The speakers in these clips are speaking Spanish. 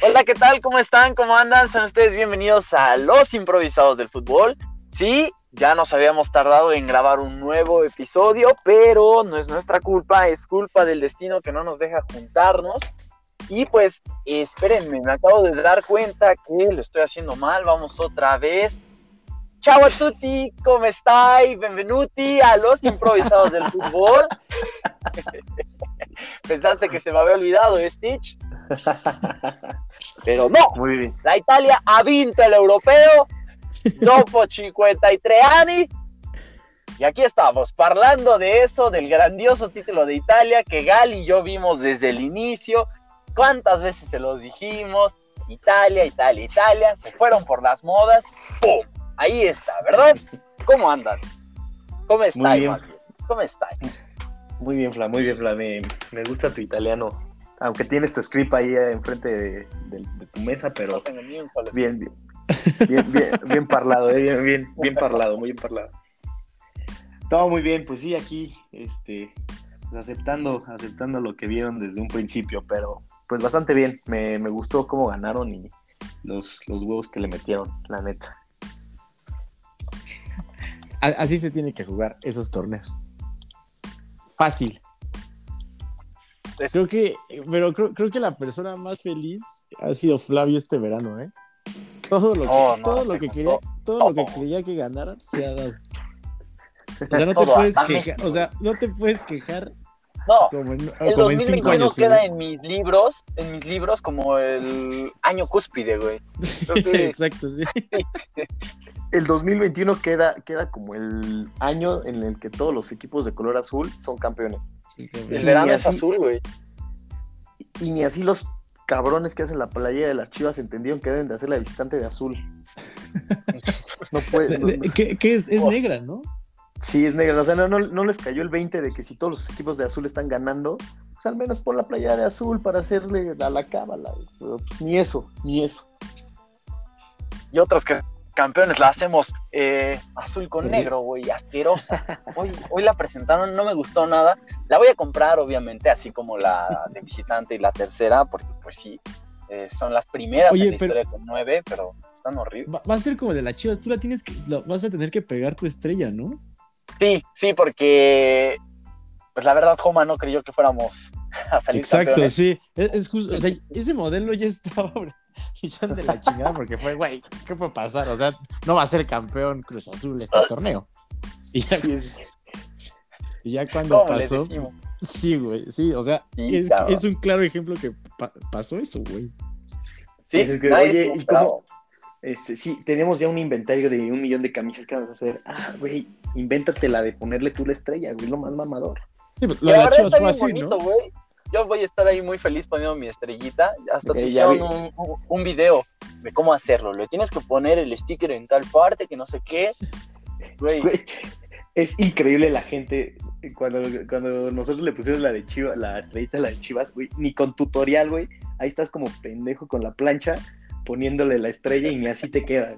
Hola, ¿qué tal? ¿Cómo están? ¿Cómo andan? Sean ustedes bienvenidos a Los Improvisados del Fútbol. Sí, ya nos habíamos tardado en grabar un nuevo episodio, pero no es nuestra culpa, es culpa del destino que no nos deja juntarnos. Y pues, espérenme, me acabo de dar cuenta que lo estoy haciendo mal. Vamos otra vez. Ciao a tutti, ¿cómo estáis? Benvenuti a los improvisados del fútbol. Pensaste que se me había olvidado, ¿eh, Stitch? Pero no. Muy bien. La Italia ha vinto el europeo dopo 53 anni. Y aquí estamos, hablando de eso, del grandioso título de Italia que Gal y yo vimos desde el inicio. ¿Cuántas veces se los dijimos? Italia, Italia, Italia. Se fueron por las modas. ¡Pum! Ahí está, ¿verdad? ¿Cómo andan? ¿Cómo estáis, bien. más bien? ¿Cómo estáis? Muy bien, Fla, muy bien, Fla. Me, me gusta tu italiano. Aunque tienes tu script ahí eh, enfrente de, de- de tu mesa, No pero tengo ni un solo bien, bien, bien, bien, bien parlado, eh, bien, bien, bien parlado, muy bien parlado. Todo muy bien, pues sí, aquí, este, pues aceptando, aceptando lo que vieron desde un principio, pero pues bastante bien. Me, me gustó cómo ganaron y los, los huevos que le metieron, la neta. Así se tiene que jugar esos torneos. Fácil. Es- Creo que, pero creo, creo que la persona más feliz ha sido Flavio este verano, ¿eh? Todo lo que, Oh, no, todo lo que quería, todo lo que creía que ganara se ha dado. O sea, no te puedes quejar, o sea, no te puedes quejar No, como en, el como en cinco 2021 años. queda güey. en mis libros, en mis libros como el año cúspide, güey. Exacto, sí. El 2021 queda, queda como el año en el que todos los equipos de color azul son campeones. Sí, el verano Y es azul, güey. Y ni así los cabrones que hacen la playera de las chivas entendieron que deben de hacer la visitante de azul. No puede. no- que, que es, es Oh. negra, ¿no? Sí, es negra. O sea, no, no, no les cayó el 20 de que si todos los equipos de azul están ganando, pues al menos pon la playera de azul para hacerle a la cábala. pues, ni eso, ni eso. Y otros que campeones la hacemos eh, azul con Sí. negro, güey, asquerosa. Hoy, hoy la presentaron, no me gustó nada. La voy a comprar, obviamente, así como la de visitante y la tercera, porque pues sí, eh, son las primeras Oye, en la pero- historia con nueve, pero están horribles. Va, va a ser como de las chivas. Tú la tienes que, la- vas a tener que pegar tu estrella, ¿no? Sí, sí, porque pues la verdad, Joma no creyó que fuéramos a salir Exacto, campeones. sí. Es, es justo, o sea, ese modelo ya estaba echando de la chingada porque fue, güey, ¿qué puede pasar? O sea, no va a ser campeón Cruz Azul este torneo. Y ya, Sí, es- y ya cuando ¿Cómo les pasó, sí, güey, sí, o sea, Sí, es, un claro ejemplo que pa- pasó eso, güey. Sí, es que, oye, ¿y cómo? Este, sí, tenemos ya un inventario de un millón de camisas que vamos a hacer. Ah, güey, invéntate la de ponerle tú la estrella, güey, lo más mamador. Sí, pues, Y lo de la chivas está fue bien así, bonito, ¿no? güey. Yo voy a estar ahí muy feliz poniendo mi estrellita. Hasta Ok, te hicieron un, un- un video de cómo hacerlo. Le tienes que poner el sticker en tal parte, que no sé qué. Güey, Güey, es increíble la gente cuando, cuando nosotros le pusimos la de Chivas, la estrellita, la de Chivas, güey, ni con tutorial, güey, ahí estás como pendejo con la plancha poniéndole la estrella y ni así te queda.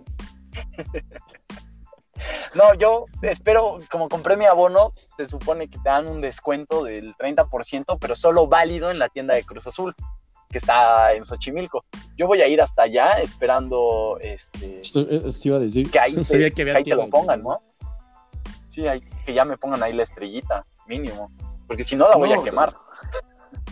no, yo espero, como compré mi abono, se supone que te dan un descuento del 30%, pero solo válido en la tienda de Cruz Azul, que está en Xochimilco. Yo voy a ir hasta allá esperando este, Esto, esto iba a decir. que ahí, te, sabía que había que ahí te tienda lo pongan, ¿no? Sí, ahí- que ya me pongan ahí la estrellita, mínimo. Porque si no, la voy a No, quemar.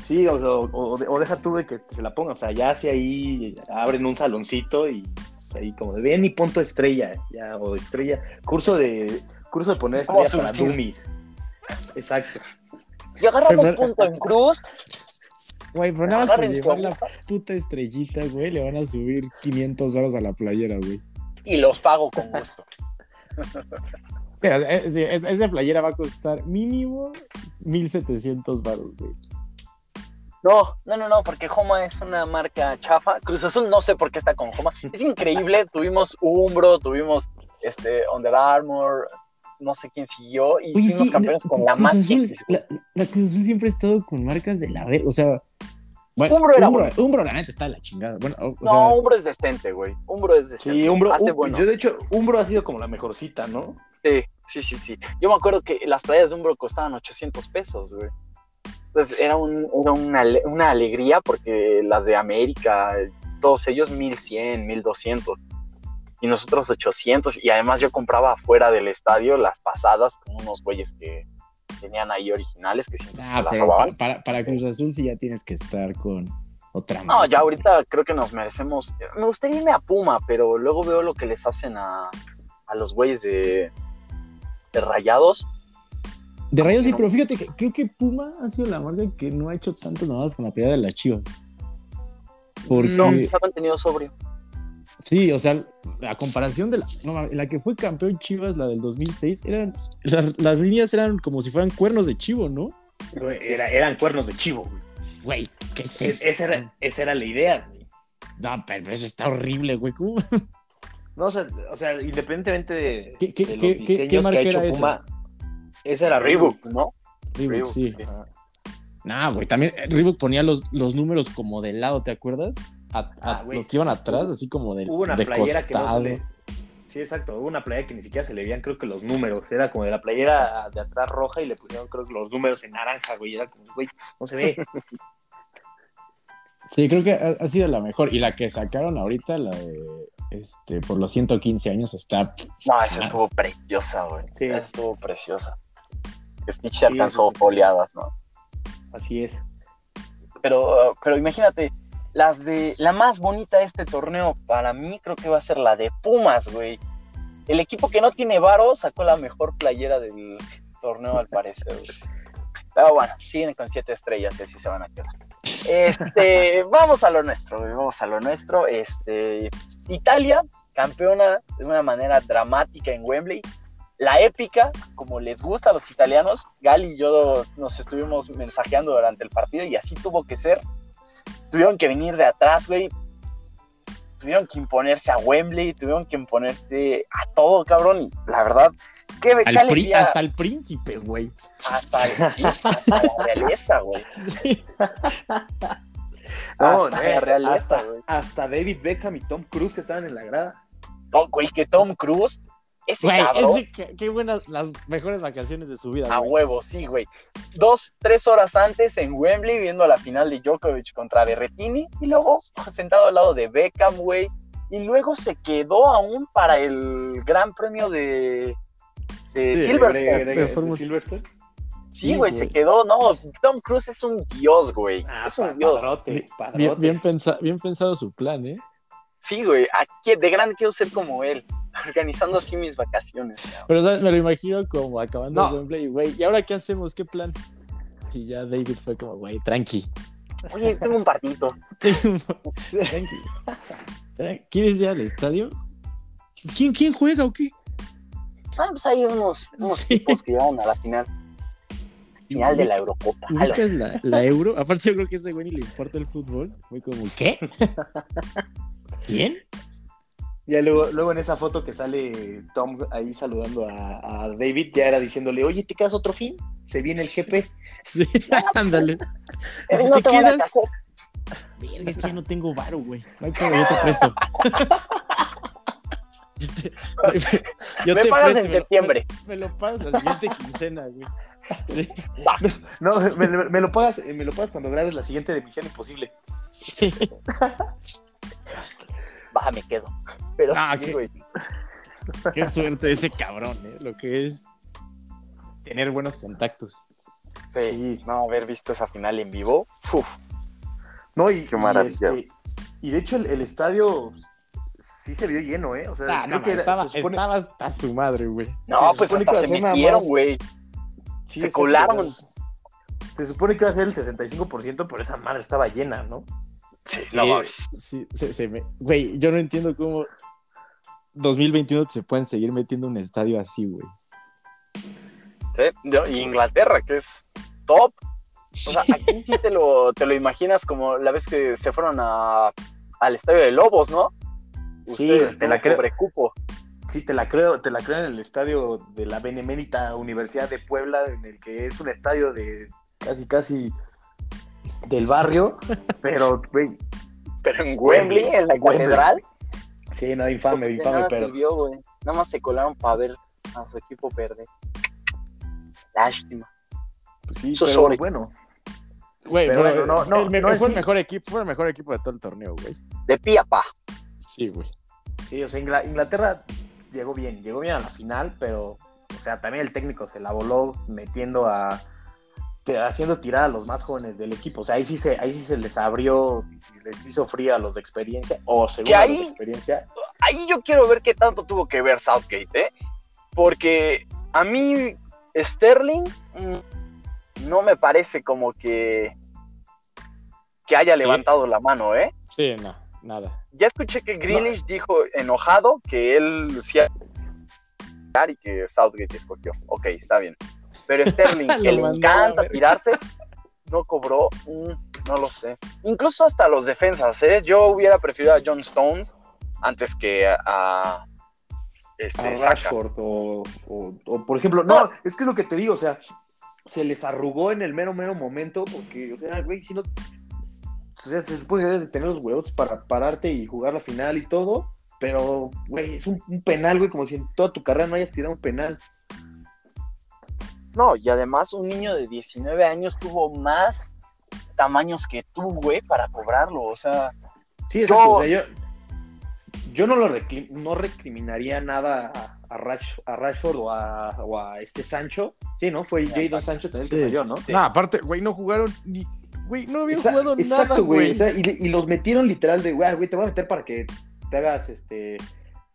Sí, o, sea, o, o- o deja tú de que se la pongan, o sea, ya hace ahí, abren un saloncito y pues, ahí como de ven y pon tu estrella, ya, o estrella, curso de, curso de poner ¿Cómo estrella para surcir? dummies. Exacto. Y agarramos Pero- punto en cruz, Güey, pero nada más por llevar la puta estrellita, güey, le van a subir 500 varos a la playera, güey. y los pago con gusto. Mira, eh, esa playera va a costar mínimo 1700 varos, güey. No, no, no, no, porque Homa es una marca chafa. Cruz Azul no sé por qué está con Homa. Es increíble, tuvimos Umbro, tuvimos este Under Armour, no sé quién siguió, y Oye, fuimos sí, campeones la- con la Cruz más Azul- la, la Cruz Azul siempre ha estado con marcas de la ver, o sea, bueno, Umbro era Umbro, bueno. Umbro, la neta está de la chingada. Bueno, o, o No, sea, Umbro es decente, güey. Umbro es decente. Sí, Umbro, Hace bueno. yo de hecho, Umbro ha sido como la mejorcita, ¿no? Sí, sí, sí, sí. Yo me acuerdo que las playas de Umbro costaban 800 pesos, güey. Entonces era, un, era una, ale- una alegría porque las de América, todos ellos 1100, 1200 y nosotros 800 y además yo compraba afuera del estadio las pasadas con unos güeyes que tenían ahí originales que siempre Ah, se las robaban. pa- para, para Cruz Azul sí ya tienes que estar con otra No, ya ahorita creo que nos merecemos. Me gustaría irme a Puma, pero luego veo lo que les hacen a, a los güeyes de, de rayados. De rayos sí, pero fíjate que creo que Puma ha sido la marca que no ha hecho tantas mamadas con la pelea de las chivas. Porque, No, se ha mantenido sobrio. sí, o sea, la comparación de la, no, la que fue campeón Chivas, la del 2006, eran, las, las líneas eran como si fueran cuernos de chivo, ¿no? Era- eran cuernos de chivo, güey. Güey, ¿qué es Es- eso? esa, era, esa era la idea, güey. No, pero eso está horrible, güey. ¿Cómo? No, o sea, o sea, independientemente de, ¿Qué- qué- de los qué- qué- qué diseños marca que ha hecho era esa? Esa era Reebok. ¿no? Reebok, Reebok, sí. sí. Nah, güey, también Reebok ponía los, los números como de lado, ¿te acuerdas? A- a- Ah, los que iban atrás, así como de, Hubo una de playera que no costado. se le... Sí, exacto. Hubo una playera que ni siquiera se le veían, creo que los números. Era como de la playera de atrás roja y le pusieron, creo que los números en naranja, güey. Era como, güey, no se ve. Sí, creo que ha, ha sido la mejor. Y la que sacaron ahorita, la de este, por los 115 años, está. No, esa estuvo preciosa, güey. Sí. Esa estuvo preciosa. Stitch Sí, alcanzó sí. oleadas, ¿no? Así es. Pero, pero imagínate, las de la más bonita de este torneo para mí creo que va a ser la de Pumas, güey. El equipo que no tiene varo sacó la mejor playera del torneo al parecer, güey. Pero bueno, siguen con siete estrellas y así se van a quedar. Este, vamos a lo nuestro, güey, vamos a lo nuestro. Este, Italia, campeona de una manera dramática en Wembley. La épica, como les gusta a los italianos, Gal y yo nos estuvimos mensajeando durante el partido y así tuvo que ser. Tuvieron que venir de atrás, güey. Tuvieron que imponerse a Wembley, tuvieron que imponerse a todo, cabrón. Y la verdad, qué, alegría. hasta el príncipe, güey. hasta, el- sí, hasta la realeza, güey. No, Hasta eh, la realeza, hasta, güey. hasta David Beckham y Tom Cruise que estaban en la grada. No, güey, que Tom Cruise, ese Güey, cabrón, ese, qué, qué buenas, las mejores vacaciones de su vida, a güey. huevo, sí, güey. Dos, tres horas antes en Wembley viendo la final de Djokovic contra Berrettini y luego sentado al lado de Beckham, güey. Y luego se quedó aún para el Gran Premio de, de Sí, Silverstone. De- de- de- de Fórmula- Silverstone. Sí, güey, se quedó. No, Tom Cruise es un dios, güey. Ah, es un dios. padrote, Bien, padrote. bien, pensa- bien pensado su plan, ¿eh? Sí, güey. Aquí de grande quiero ser como él, organizando así mis vacaciones. Pero, ¿sabes? Me lo imagino como acabando No. el Wembley, güey. ¿Y ahora qué hacemos? ¿Qué plan? Y ya David fue como, güey, tranqui. Oye, tengo un partito. tranqui. ¿Quieres ir al estadio? ¿Quién, quién juega o qué? Ah, pues hay unos, unos Sí. tipos que llegaron a la final. Final de la Eurocopa. ¿Ubicas la, la euro? Aparte, yo creo que a ese güey ni le importa el fútbol. Fue como, ¿qué? ¿Quién? Ya luego, luego en esa foto que sale Tom ahí saludando a, a David, ya era diciéndole, oye, ¿te quedas otro fin? Se viene el GP. Sí, ándale. Eh, Si no te quedas-. Verga, es que ya no tengo varo, güey. No hay pedo, yo te presto. Yo te, yo Me te pagas presto, en me lo- septiembre. Me, me lo pagas la siguiente quincena, güey. Sí, No, me, me lo pagas, me lo pagas cuando grabes la siguiente de Misión Imposible. sí. Me quedo. Pero Ah, sí, qué- güey. Qué suerte ese cabrón, ¿eh? Lo que es tener buenos contactos. Sí. Sí. No, haber visto esa final en vivo. Uf. No, y, Qué y, maravilla. este, y de hecho el, el estadio sí se vio lleno, ¿eh? O sea, Ah, creo no, que era- estaba, se supone- estaba hasta su madre, güey. No, se pues hasta se metieron, güey. sí, se colaron. Se supone que iba a ser el 65%, pero esa madre estaba llena, ¿no? Sí, Sí, no mames. sí, se, se me... Güey, yo no entiendo cómo 2021 se pueden seguir metiendo un estadio así, güey. Sí, Inglaterra, que es top. O sea, aquí sí te lo, te lo imaginas como la vez que se fueron a, al estadio de Lobos, ¿no? Ustedes te la creo. Sí, te la creo, te la creo en el estadio de la Benemérita Universidad de Puebla, en el que es un estadio de casi casi del barrio, pero güey, Pero en Wembley, en la Wembley. catedral, sí, no, infame, de infame, nada pero sirvió, güey. Nada más se colaron para ver a su equipo perder. Lástima. pues sí, So pero sorry. bueno, Güey, Pero pero no, no, el no fue es el mejor equipo, fue el mejor equipo de todo el torneo, güey. de pie a pa. Sí, güey. Sí, o sea, Ingla- Inglaterra llegó bien, llegó bien a la final, pero, o sea, también el técnico se la voló metiendo a, haciendo tirar a los más jóvenes del equipo. O sea, ahí sí se, ahí sí se les abrió, les hizo frío a los de experiencia, o según Que a ahí- los de experiencia. Ahí yo quiero ver qué tanto tuvo que ver Southgate, ¿eh? Porque a mí Sterling mm, no me parece como que que haya Sí. levantado la mano, ¿eh? Sí, no, nada. Ya escuché que Grealish dijo enojado que él sí y que Southgate escogió. Ok, está bien. Pero Sterling, que le encanta tirarse, no cobró, mm, no lo sé. Incluso hasta los defensas, ¿eh? Yo hubiera preferido a John Stones antes que a, este, a. Rashford o, o- o, por ejemplo, no, es que es lo que te digo, o sea, se les arrugó en el mero, mero momento porque, o sea, güey, si no, o sea, se supone que tener los huevos para pararte y jugar la final y todo, pero, güey, es un, un penal, güey, como si en toda tu carrera no hayas tirado un penal. No, y además un niño de 19 años tuvo más tamaños que tú, güey, para cobrarlo. O sea, Sí, exacto, Yo- o sea, yo, yo no lo no recriminaría nada a, a, Rash- a Rashford o a, o a este Sancho, sí, ¿no? Fue Jadon Sancho también el que Sí. falló, ¿no? No, aparte, güey, no jugaron ni. Güey, no habían jugado exacto, nada, güey. o sea, y, y los metieron literal de, güey, güey, te voy a meter para que te hagas este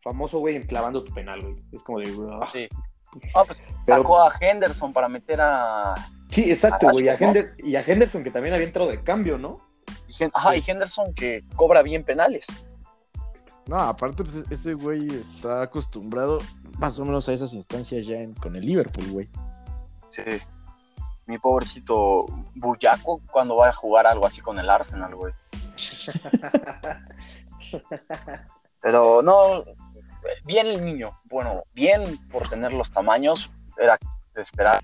famoso, güey, enclavando tu penal, güey. Es como de, ah. sí. Ah, pues Pero- sacó a Henderson para meter a. Sí, exacto, güey. Y a Henderson, que también había entrado de cambio, ¿no? y Ajá, y Henderson que cobra bien penales. No, aparte, pues ese güey está acostumbrado más o menos a esas instancias ya en- con el Liverpool, güey. Sí. Mi pobrecito Buyaco cuando va a jugar algo así con el Arsenal, güey. Pero no, bien el niño. Bueno, bien por tener los tamaños. Era de esperar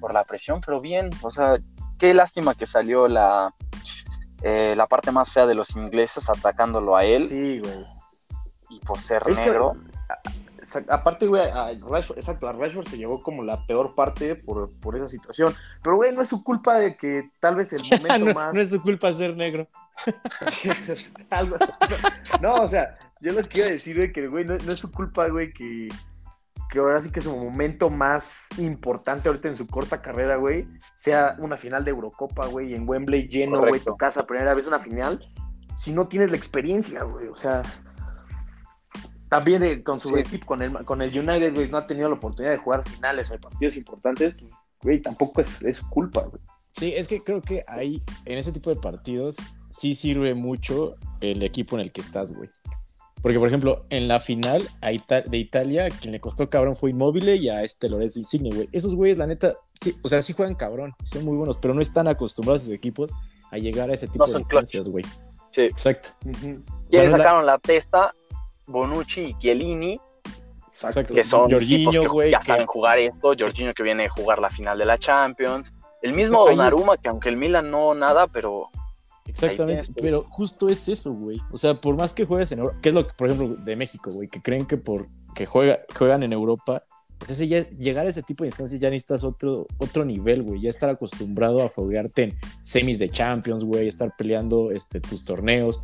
por la presión, pero bien. O sea, qué lástima que salió la, eh, la parte más fea de los ingleses atacándolo a él Sí, güey. y por ser Es que- Aparte, güey, a Rashford, exacto, a Rashford se llevó como la peor parte por, por esa situación. Pero, güey, no es su culpa de que tal vez el momento no, más. no es su culpa ser negro. Algo así. No, o sea, yo les quiero decir, güey, que, güey, no, no es su culpa, güey, que, que ahora sí que su momento más importante ahorita en su corta carrera, güey, sea una final de Eurocopa, güey, en Wembley lleno, güey, tu casa, primera vez una final, si no tienes la experiencia, güey, o sea. También eh, con su Sí. equipo, con el, con el United, güey, no ha tenido la oportunidad de jugar finales o de partidos importantes, güey, tampoco es, es culpa, güey. Sí, es que creo que ahí, en ese tipo de partidos, sí sirve mucho el equipo en el que estás, güey. Porque, por ejemplo, en la final a Ita- de Italia, quien le costó cabrón fue Inmóvil y a este Lorenzo Insigne, güey. Esos güeyes, la neta, sí, o sea, sí juegan cabrón, son muy buenos, pero no están acostumbrados a sus equipos a llegar a ese tipo No de distancias, güey. Sí. Exacto. Ujú. ¿Quiénes O sea, no es la- sacaron la testa? Bonucci y Chiellini, Exacto. que son Jorginho, tipos que güey, ya que- saben jugar esto. Jorginho que viene a jugar la final de la Champions. El mismo Donnarumma, que aunque el Milan no nada, pero Exactamente, tienes pero justo es eso, güey. O sea, por más que juegues en Europa, que es lo que, por ejemplo, de México, güey, que creen que por que juega, juegan en Europa, entonces ya es- llegar a ese tipo de instancias ya necesitas otro, otro nivel, güey. Ya estar acostumbrado a foguearte en semis de Champions, güey, estar peleando este, tus torneos.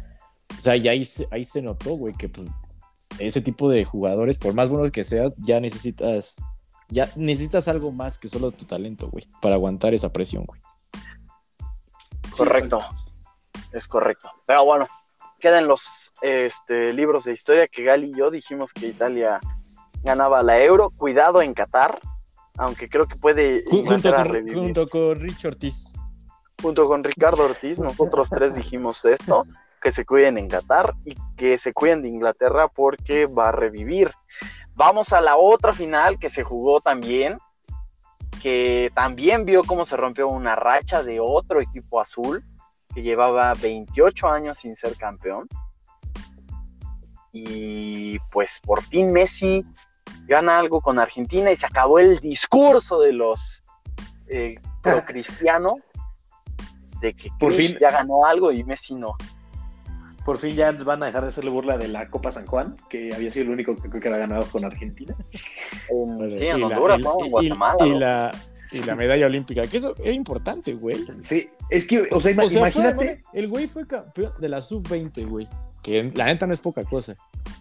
O sea, ya ahí, se- ahí se notó, güey, que pues, ese tipo de jugadores, por más bueno que seas, ya necesitas, ya necesitas algo más que solo tu talento, güey, para aguantar esa presión, güey. correcto. Es correcto. Pero bueno, quedan los este, libros de historia que Gali y yo dijimos que Italia ganaba la Euro. Cuidado en Qatar, aunque creo que puede Ju- Junto con, junto con Rich Ortiz. junto con Ricardo Ortiz, nosotros tres dijimos esto, que se cuiden en Qatar y que se cuiden de Inglaterra porque va a revivir. Vamos a la otra final que se jugó también, que también vio cómo se rompió una racha de otro equipo azul que llevaba 28 años sin ser campeón. Y pues por fin Messi gana algo con Argentina y se acabó el discurso de los eh, pro cristiano de que Por fin. ya ganó algo y Messi no. Por fin ya van a dejar de hacerle burla de la Copa San Juan, que había sido el único que creo que había ganado con Argentina. En, sí, Y en la- Honduras, ¿no? Guatemala. y ¿no? la, Y la medalla olímpica, que eso era importante, güey. Sí, es que, o sea, ima- O sea, imagínate. fue, el güey fue campeón de la sub-20, güey. Que la neta no es poca cosa.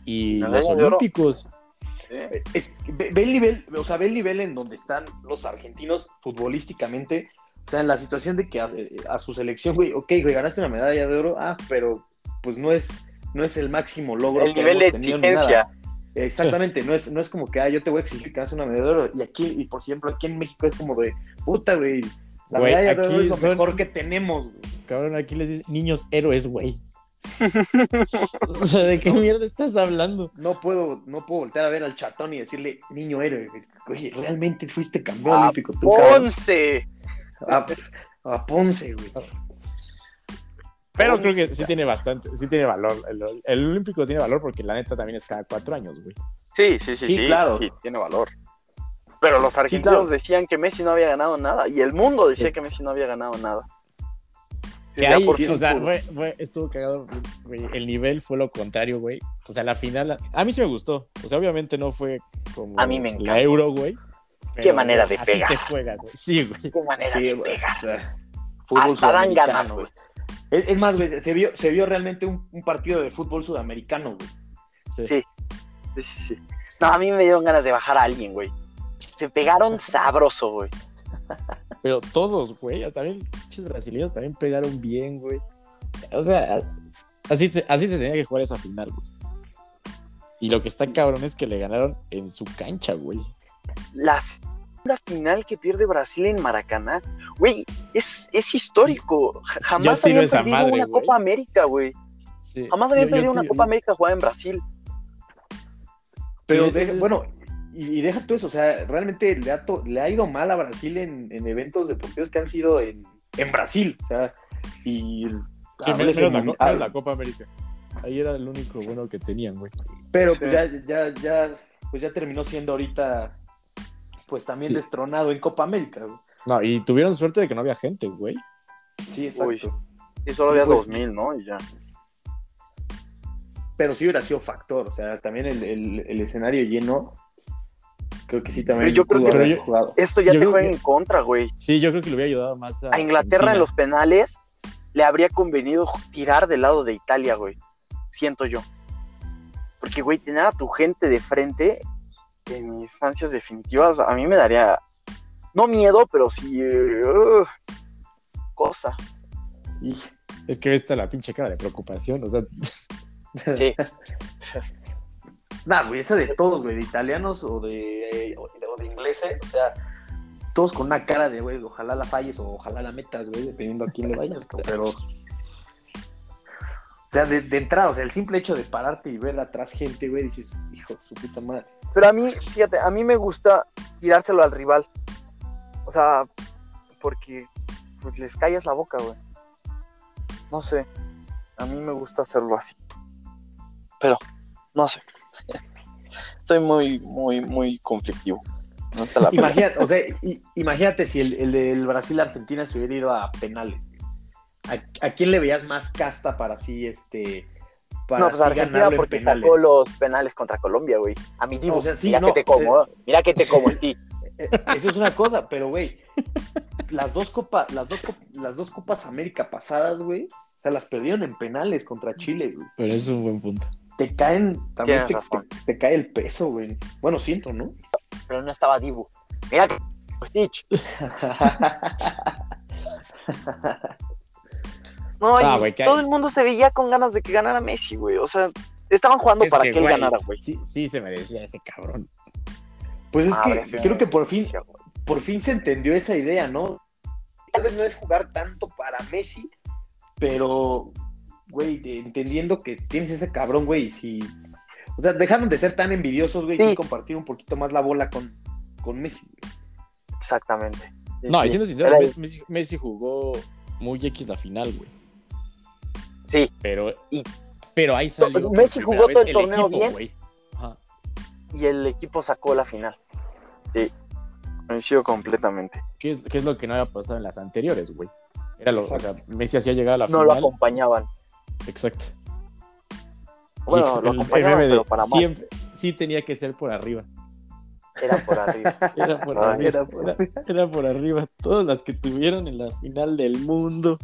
Y los olímpicos. Es, ve, ve el nivel, o sea, ve el nivel en donde están los argentinos futbolísticamente. O sea, en la situación de que a, a su selección, güey, ok, güey, ganaste una medalla de oro, ah, pero pues no es, no es el máximo logro. El que nivel de exigencia. Exactamente, no es, no es como que, ah, yo te voy a exigir que hagas una medalla de oro. Y aquí, y por ejemplo, aquí en México es como de, puta, güey, la Güey, medalla de oro aquí es lo son- mejor que tenemos, güey. Cabrón, aquí les dicen niños héroes, güey. o sea, ¿de qué mierda estás hablando? No puedo, no puedo voltear a ver al chatón y decirle, niño héroe, güey. Oye, realmente fuiste campeón ¡A olímpico, tú, cabrón. Ponce! A, a Ponce, güey. Pero Ponce. creo que sí tiene bastante, sí tiene valor. El, el olímpico tiene valor porque la neta también es cada cuatro años, güey. Sí, sí, sí, Sí, sí, claro. sí, tiene valor. Pero los argentinos claro. decían que Messi no había ganado nada. Y el mundo decía Sí. que Messi no había ganado nada. Que ahí, por o sea, fue, fue- estuvo cagado, güey. El nivel fue lo contrario, güey. O sea, la final, a mí sí me gustó. O sea, obviamente no fue como A mí me la Euro, güey. Qué manera de así pegar. se juega, güey. Sí, güey. Qué manera Sí, de güey. pegar. O sea, fútbol Hasta dan ganas, güey. Es, es más, güey, se vio, se vio realmente un, un partido de fútbol sudamericano, güey. Sí. Sí. Sí, sí. No, a mí me dieron ganas de bajar a alguien, güey. Se pegaron sabroso, güey. Pero todos, güey. También, pinches brasileños también pegaron bien, güey. O sea, así, se- así se tenía que jugar esa final, güey. Y lo que está cabrón es que le ganaron en su cancha, güey. La final que pierde Brasil en Maracaná, güey, es, es histórico. Ja- Jamás habían perdido madre, una. Copa América, güey. Sí. Jamás habían Yo- yo perdido una Copa América jugada en Brasil. Pero, Sí, deja- ese es- bueno, y, y deja tú eso, o sea, realmente le ha, to- le ha ido mal a Brasil en, en eventos deportivos que han sido en, en Brasil, o sea, y... Sí, hables menos, la, en- co- menos la Copa América. Ahí era el único bueno que tenían, güey. Pero pues ya, ya, ya, pues ya terminó siendo ahorita, pues también Sí. destronado en Copa América, güey. No, y tuvieron suerte de que no había gente, güey. Sí, exacto. Uy. Y solo había Pues- 2000, ¿no? Y ya. Pero sí hubiera sido factor, o sea, también el, el- el escenario lleno, creo que sí también Pero yo creo pudo que- haber pero yo- jugado. Esto ya Yo te juega que- en contra, güey. Sí, yo creo que le hubiera ayudado más a, A Inglaterra en los penales le habría convenido tirar del lado de Italia, güey. Siento yo. Porque, güey, tener a tu gente de frente en instancias definitivas a mí me daría, no miedo, pero sí eh, uh, cosa. Y- Es que esta la pinche cara de preocupación, o sea, Sí. Nah, güey, esa de todos, güey, de italianos o de, o de, o de ingleses, o sea, todos con una cara de, güey, ojalá la falles o ojalá la metas, güey, dependiendo a quién le vayas, pero... O sea, de, de entrada, o sea, el simple hecho de pararte y ver atrás gente, güey, dices, hijo su puta madre. Pero a mí, fíjate, a mí me gusta tirárselo al rival. O sea, porque pues les callas la boca, güey. No sé. A mí me gusta hacerlo así. Pero, no sé. Soy muy, muy, muy conflictivo. No la. Imagínate, o sea, imagínate si el, el del Brasil-Argentina se hubiera ido a penales. ¿A, a quién le veías más casta para así, este, para No, pues así Argentina porque penales? sacó los penales contra Colombia, güey. A mi Dibu. O sea, sí, mira no, que te como, eh. mira que te como en ti. Eh, Eso es una cosa, pero güey, las dos copas, las dos las dos copas América pasadas, güey, o sea, las perdieron en penales contra Chile, güey. pero es un buen punto. Te caen, también te, razón. te- te cae el peso, güey. Bueno, siento, ¿no? Pero no estaba Dibu. Mira que Stitch. No, Ah, y todo hay- el mundo se veía con ganas de que ganara Messi, güey. O sea, estaban jugando Es para que, que, él ganara, güey. Sí, sí se merecía ese cabrón. Pues es Ah, que creo que por fin, por fin se entendió esa idea, ¿no? Tal vez no es jugar tanto para Messi, pero, güey, entendiendo que tienes ese cabrón, güey, si... O sea, dejaron de ser tan envidiosos, güey, Sí. y compartir un poquito más la bola con, con Messi. Exactamente. Sí, No, y siendo sincero, Messi jugó muy X la final, güey. Sí, Pero, Y- pero ahí salió. Messi jugó todo el torneo bien. Ajá. y el equipo sacó la final. Sí, coincido completamente. ¿Qué es, qué es lo que no había pasado en las anteriores, güey? Era lo, o sea. Messi hacía llegar a la No lo final. acompañaban. Exacto. Bueno, lo acompañaban, meme de pero para mal. siempre, sí tenía que ser por arriba. Era por arriba. Era por Ay, arriba. era por- Era, era por arriba. Todas las que tuvieron en la final del mundo,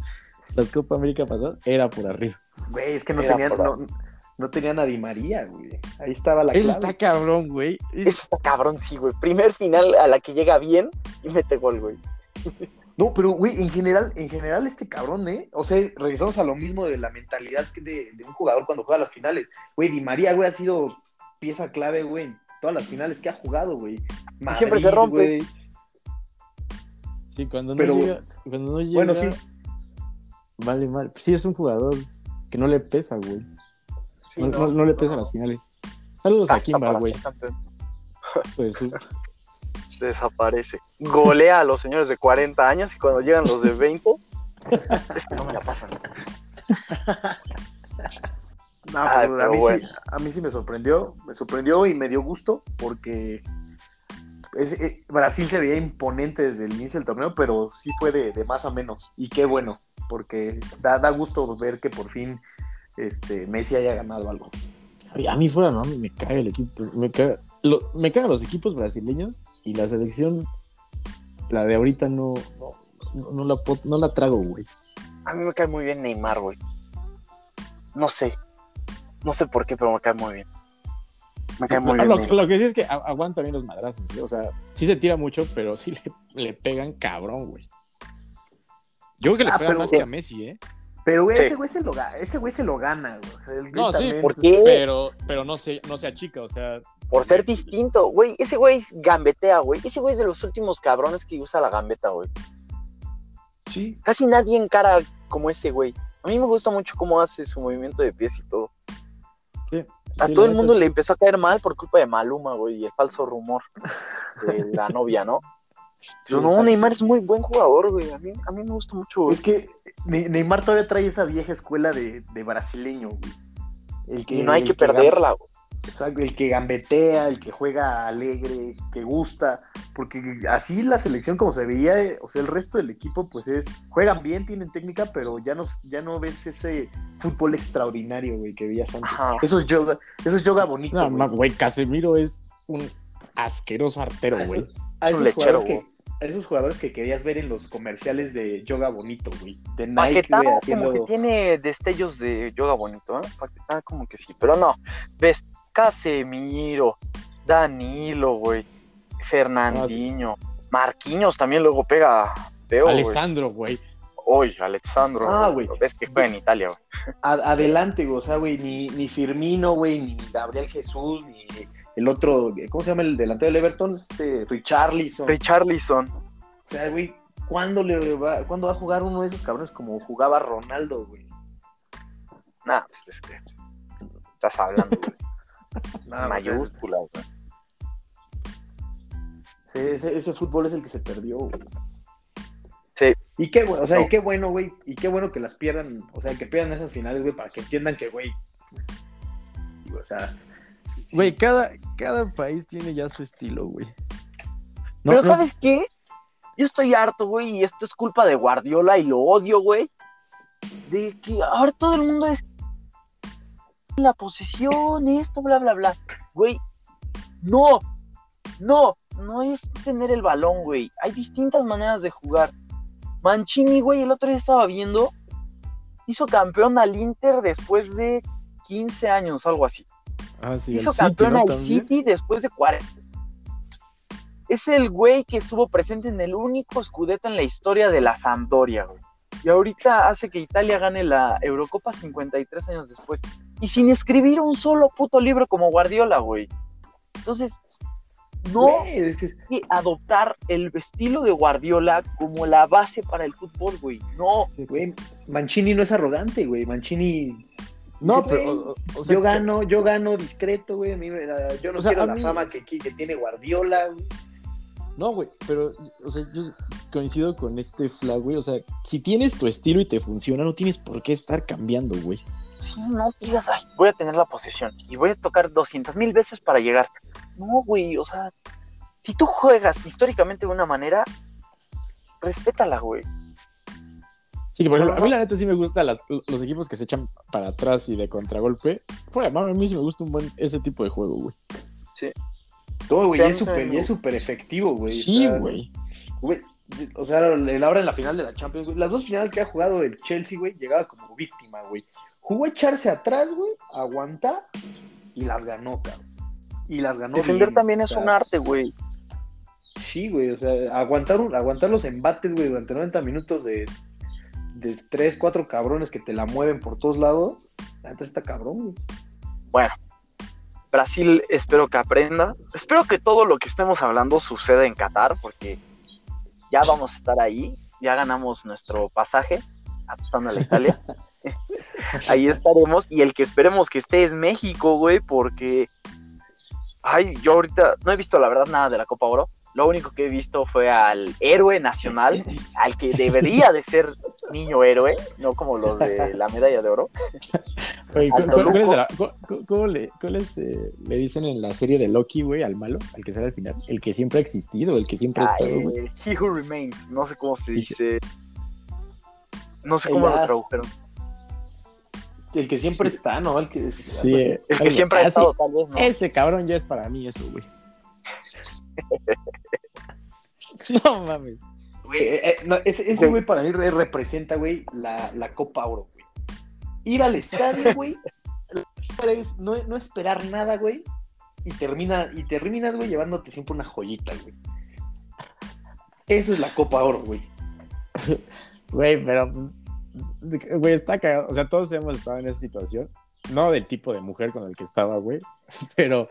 las Copa América pasadas, era por arriba. Güey, es que no Era tenían, no, no tenían a Di María, güey. Ahí estaba la Eso clave. está cabrón, güey. Es- Eso está cabrón, sí, güey. Primer final a la que llega bien y mete gol, güey. No, pero, güey, en general, en general este cabrón, ¿eh? O sea, regresamos a lo mismo de la mentalidad que de, de un jugador cuando juega las finales. Güey, Di María, güey, ha sido pieza clave, güey, en todas las finales que ha jugado, güey. siempre se rompe. güey. Sí, cuando no Pero- llega. Cuando no llega. Bueno, sí. Vale, mal. Sí, es un jugador que no le pesa, güey. Sí, no, no- no le pesa las finales. Saludos a Hasta Kimba, güey. Pues, sí. Desaparece. Golea a los señores de 40 años y cuando llegan los de 20, es que no me la pasan. No, Ay, pero a, pero mí bueno. sí, a mí sí me sorprendió, me sorprendió y me dio gusto porque es- eh, Brasil se veía imponente desde el inicio del torneo, pero sí fue de, de más a menos. Y qué bueno, porque da, da gusto ver que por fin este, Messi haya ganado algo. A mí fuera, no, me caga el equipo. Me caga, lo- me cagan los equipos brasileños y la selección, la de ahorita, no, no, no la, no la trago, güey. A mí me cae muy bien Neymar, güey. No sé. No sé por qué, pero me cae muy bien. Me cae muy No, bien. lo, que sí es que aguanta bien los madrazos, ¿sí? o sea, sí se tira mucho, pero sí le, le pegan cabrón, güey. Yo creo que le Ah, pegan más que a Messi, ¿eh? Pero güey, Sí. ese güey se lo, ese güey se lo gana, güey. O sea, él No, sí. ¿Por qué? Pero, pero no se, no se achica, o sea, Por ser distinto, güey. Ese güey gambetea, güey. Ese güey es de los últimos cabrones que usa la gambeta, güey. Sí. Casi nadie encara como ese güey. A mí me gusta mucho cómo hace su movimiento de pies y todo. A sí, todo el mundo sí. le empezó a caer mal por culpa de Maluma, güey, y el falso rumor de la novia, ¿no? Pero no. Neymar es muy buen jugador, güey. A mí, a mí me gusta mucho, güey. Es que Ne- Neymar todavía trae esa vieja escuela de, de brasileño, güey. El Y no hay que gam- perderla, güey. Exacto, el que gambetea, el que juega alegre, que gusta, porque así la selección como se veía, eh, o sea, el resto del equipo pues es, juegan bien, tienen técnica, pero ya no, ya no ves ese fútbol extraordinario, güey, que veías antes. Ajá. Eso es yoga, eso es yoga bonito, No, güey. Casemiro es un asqueroso artero, A güey. esos- a esos lechero, que- a esos jugadores que querías ver en los comerciales de yoga bonito, güey, de Nike, Paquetá güey, como haciendo... que tiene destellos de yoga bonito, ¿eh? Paquetá como que sí, pero no. Ves, Casemiro, Danilo, güey, Fernandinho, Marquinhos también luego pega güey. Alessandro, güey. Uy, Alexandro. Ah, güey. Ves que juega en Italia, güey. adelante, güey, o sea, güey, ni, ni Firmino, güey, ni Gabriel Jesús, ni el otro, ¿cómo se llama el delantero del Everton? Este, Richarlison. Richarlison. O sea, güey, ¿cuándo, le va, ¿cuándo va a jugar uno de esos cabrones como jugaba Ronaldo, güey? Nah, pues es que estás hablando, güey. Sea, Mayúscula, güey. ese, ese- ese fútbol es el que se perdió, güey. Sí. Y qué bueno, o sea, No. y qué bueno, güey, y qué bueno que las pierdan, o sea, que pierdan esas finales, güey, para que entiendan que, güey, o sea, sí. Güey, cada, cada país tiene ya su estilo, güey. No, Pero no, ¿sabes qué? Yo estoy harto, güey, y esto es culpa de Guardiola y lo odio, güey. De que ahora todo el mundo es la posesión, esto, bla, bla, bla. Güey, no, no, no es tener el balón, güey. Hay distintas maneras de jugar. Mancini, güey, el otro día estaba viendo, hizo campeón al Inter después de 15 años, algo así. Ah, sí, hizo City, campeón ¿no? al. City después de 40. Es el güey que estuvo presente en el único scudetto en la historia de la Sampdoria, güey. Y ahorita hace que Italia gane la Eurocopa 53 años después. Y sin escribir un solo puto libro como Guardiola, güey. Entonces, no hay que adoptar el estilo de Guardiola como la base para el fútbol, güey. No. Sí, güey. Mancini no es arrogante, güey, Mancini No, Sí, pero, güey. o, o sea, yo que- gano, yo gano discreto, güey. a mí me- Yo no O sea, quiero la mí- fama que, que tiene Guardiola. güey. No, güey, pero, o sea, yo coincido con este flag, güey. O sea, si tienes tu estilo y te funciona, no tienes por qué estar cambiando, güey. Sí, no digas, ay, voy a tener la posesión y voy a tocar 200 mil veces para llegar. No, güey, o sea, si tú juegas históricamente de una manera, respétala, güey. Sí, que por ejemplo, a mí la neta sí me gustan las- los equipos que se echan para atrás y de contragolpe. Fuera, a mí sí me gusta un buen ese tipo de juego, güey. No, güey, y es súper es súper efectivo, güey. Sí, güey. güey, O sea, el ahora en la final de la Champions, güey, las dos finales que ha jugado el Chelsea, güey, llegaba como víctima, güey. Jugó a echarse atrás, güey, aguantar y las ganó, cabrón. Y las ganó. Defender bien, también es un arte, güey. Sí, güey, o sea, aguantar, un- aguantar los embates, güey, durante 90 minutos de, de 3, 4 cabrones que te la mueven por todos lados. Antes está cabrón, güey. Bueno, Brasil espero que aprenda. Espero que todo lo que estemos hablando suceda en Qatar, porque ya vamos a estar ahí. Ya ganamos nuestro pasaje apostando a la Italia. ahí estaremos. Y el que esperemos que esté es México, güey, porque. Ay, yo ahorita no he visto la verdad nada de la Copa Oro. Lo único que he visto fue al héroe nacional, al que debería de ser niño héroe, no como los de la medalla de oro. Oye, Al ¿cu- cu- ¿cuál es Toluco. la- cu- cu- ¿Cómo, le, cuál es, eh, le dicen en la serie de Loki, güey, al malo, al que sale al final? El que siempre ha existido, el que siempre ha Ah, estado, güey. eh, He Who Remains, no sé cómo se dice. No sé cómo El lo as. tradujeron. El que siempre Sí. está, ¿no? El que Sí, El que siempre ha estado, tal vez, ¿no? Ese cabrón ya es para mí eso, güey. no mames. Güey, eh, eh, no, ese, ese güey para mí re- representa, güey, la, la Copa Oro, güey. Ir al estadio, güey, es no, no esperar nada, güey, y termina, y terminas, güey, llevándote siempre una joyita, güey. Eso es la Copa Oro, güey. Güey, pero. Güey, está cagado. O sea, todos hemos estado en esa situación. No del tipo de mujer con el que estaba, güey. Pero